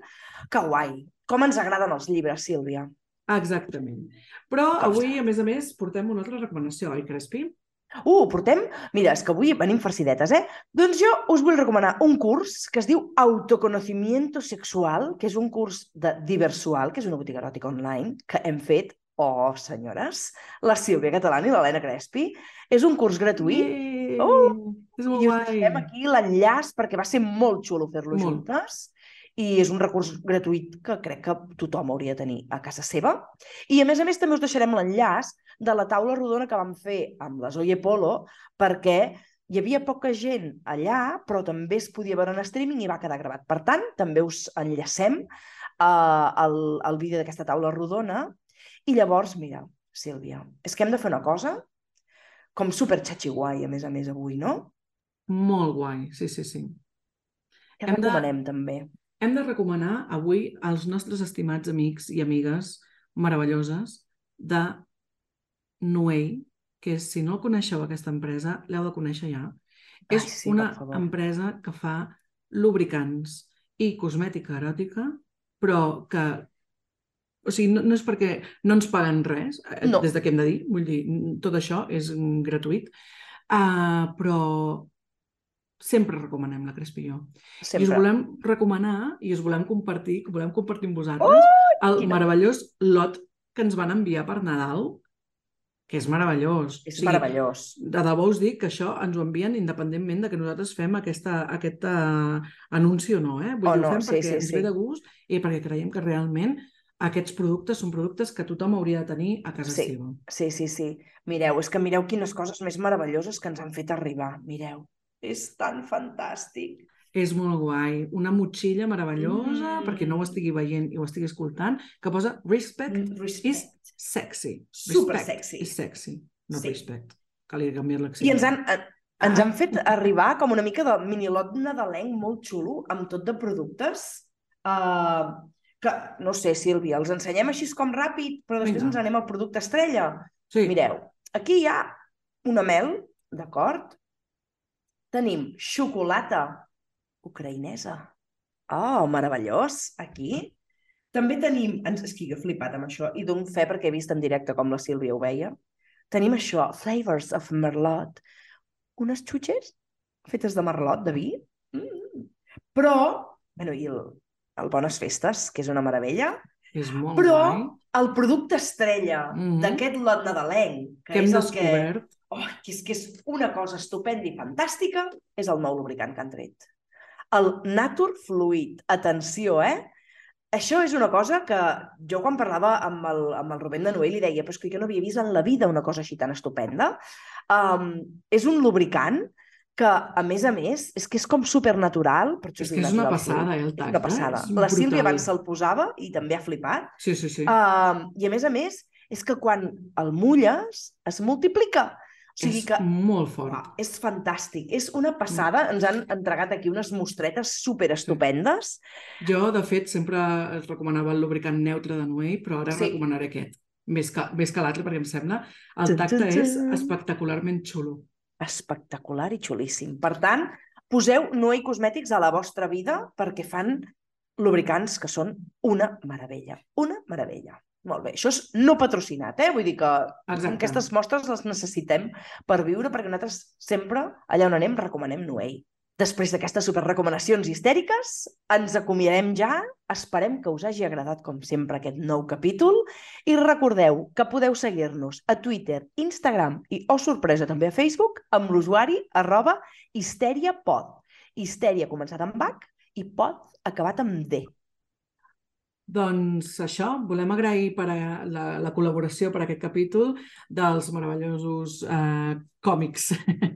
que guai. Com ens agraden els llibres, Sílvia. Exactament. Però avui, a més a més, portem una altra recomanació, oi, Crespi? Uh, portem... Mira, és que avui venim farcidetes, eh? Doncs jo us vull recomanar un curs que es diu Autoconocimiento Sexual, que és un curs de Diversual, que és una botiga eròtica online, que hem fet, oh, senyores, la Sílvia Catalana i l'Helena Crespi. És un curs gratuït Ei, Oh! És molt i us guai. aquí l'enllaç perquè va ser molt xulo fer-lo Molt. juntes i és un recurs gratuït que crec que tothom hauria de tenir a casa seva. I a més a més també us deixarem l'enllaç de la taula rodona que vam fer amb la Zoe Polo perquè hi havia poca gent allà, però també es podia veure en streaming i va quedar gravat. Per tant, també us enllacem uh, el, el vídeo d'aquesta taula rodona i llavors, mira, Sílvia, és que hem de fer una cosa com super guai, a més a més, avui, no? Molt guai, sí, sí, sí. Què Hem de- recomanem també? Hem de recomanar avui als nostres estimats amics i amigues meravelloses de Nuei, que si no coneixeu aquesta empresa, l'heu de conèixer ja. Ai, és sí, una empresa que fa lubricants i cosmètica eròtica, però que... O sigui, no, no és perquè no ens paguen res, eh, No. des de què hem de dir, vull dir, tot això és gratuït, uh, però sempre recomanem la Crespi i jo. I us Sempre. volem recomanar i us volem compartir, volem compartir amb vosaltres el quina- meravellós lot que ens van enviar per Nadal, que és meravellós. És O sigui, meravellós. De debò us dic que això ens ho envien independentment de que nosaltres fem aquesta, aquest uh, anunci o no. Eh? Vull O dir, no, ho fem sí, perquè sí, ens sí. ve de gust i perquè creiem que realment aquests productes són productes que tothom hauria de tenir a casa Sí. seva. Sí, sí, sí. Mireu, és que mireu quines coses més meravelloses que ens han fet arribar. Mireu. És tan fantàstic. És molt guai. Una motxilla meravellosa, Mm. perquè no ho estigui veient i ho estigui escoltant, que posa Respect Respect. is sexy. Super Respect sexy. is sexy. No Sí. respect. Calia canviar l'accent. I ens han, en- ens Ah. han fet arribar com una mica de minilot nadalenc molt xulo, amb tot de productes. Uh, que, no sé, Sílvia, els ensenyem així com ràpid, però després Vinga. ens anem al producte estrella. Sí. Mireu, aquí hi ha una mel, d'acord? Tenim xocolata ucraïnesa. Oh, meravellós, aquí. També tenim, ens, és que jo he flipat amb això, i dono fe perquè he vist en directe com la Sílvia ho veia. Tenim això, Flavors of Merlot. Unes xutxes fetes de merlot, de vi. Mm. Però, bueno, i el, el Bones Festes, que és una meravella, És molt però guai. el producte estrella Mhm. d'aquest lot nadalenc, que, Que és el descobert. Oh, que és que és una cosa estupenda i fantàstica, és el nou lubricant que han tret. El Natur Fluid. Atenció, eh? Això és una cosa que jo quan parlava amb el, amb el Rubén de Noé li deia però és que jo no havia vist en la vida una cosa així tan estupenda. Um, és un lubricant que, a més a més, és que és com supernatural. Per És que és una passada, eh, el És tacte. una passada. És La Sílvia abans se'l posava i també ha flipat. Sí, sí, sí. Um, I a més a més, és que quan el mulles es multiplica. O sigui és que molt fort. És fantàstic, és una passada. Ens han entregat aquí unes mostretes super estupendes. Jo, de fet, sempre es recomanava el lubricant neutre de Noé, però ara Sí. recomanaré aquest. Més que, més que l'altre, perquè em sembla el tacte és espectacularment xulo. Espectacular i xulíssim. Per tant, poseu Noé Cosmètics a la vostra vida perquè fan lubricants que són una meravella. Una meravella. Molt bé. Això és no patrocinat, eh? Vull dir que Exacte. aquestes mostres les necessitem per viure perquè nosaltres sempre, allà on anem, recomanem Noé. Després d'aquestes superrecomanacions histèriques, ens acomiadem ja. Esperem que us hagi agradat, com sempre, aquest nou capítol. I recordeu que podeu seguir-nos a Twitter, Instagram i, oh sorpresa, també a Facebook amb l'usuari arroba histeriapod. Histèria començat amb H i pod acabat amb D. Doncs això, volem agrair per a la, la col·laboració per a aquest capítol dels meravellosos eh, còmics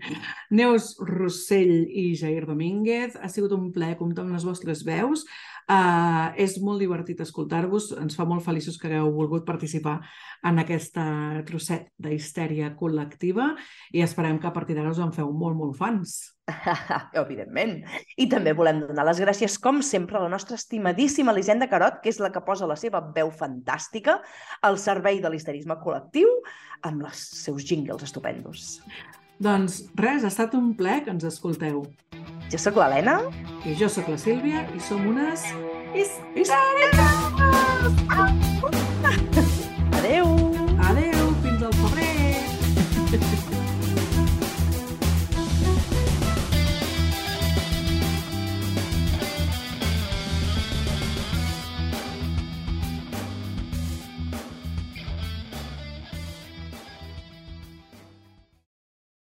Neus Rossell i Jair Domínguez. Ha sigut un plaer comptar amb les vostres veus. Uh, és molt divertit escoltar-vos. Ens fa molt feliços que hagueu volgut participar en aquesta trosset d'histèria col·lectiva i esperem que a partir d'ara us en feu molt, molt fans. Evidentment. I també volem donar les gràcies, com sempre, a la nostra estimadíssima Elisenda Carot, que és la que posa la seva veu fantàstica al servei de l'histerisme col·lectiu amb els seus jingles estupendos. Doncs res, ha estat un plaer que ens escolteu. Jo sóc l'Helena. I jo sóc la Sílvia i som unes... His... Adéu!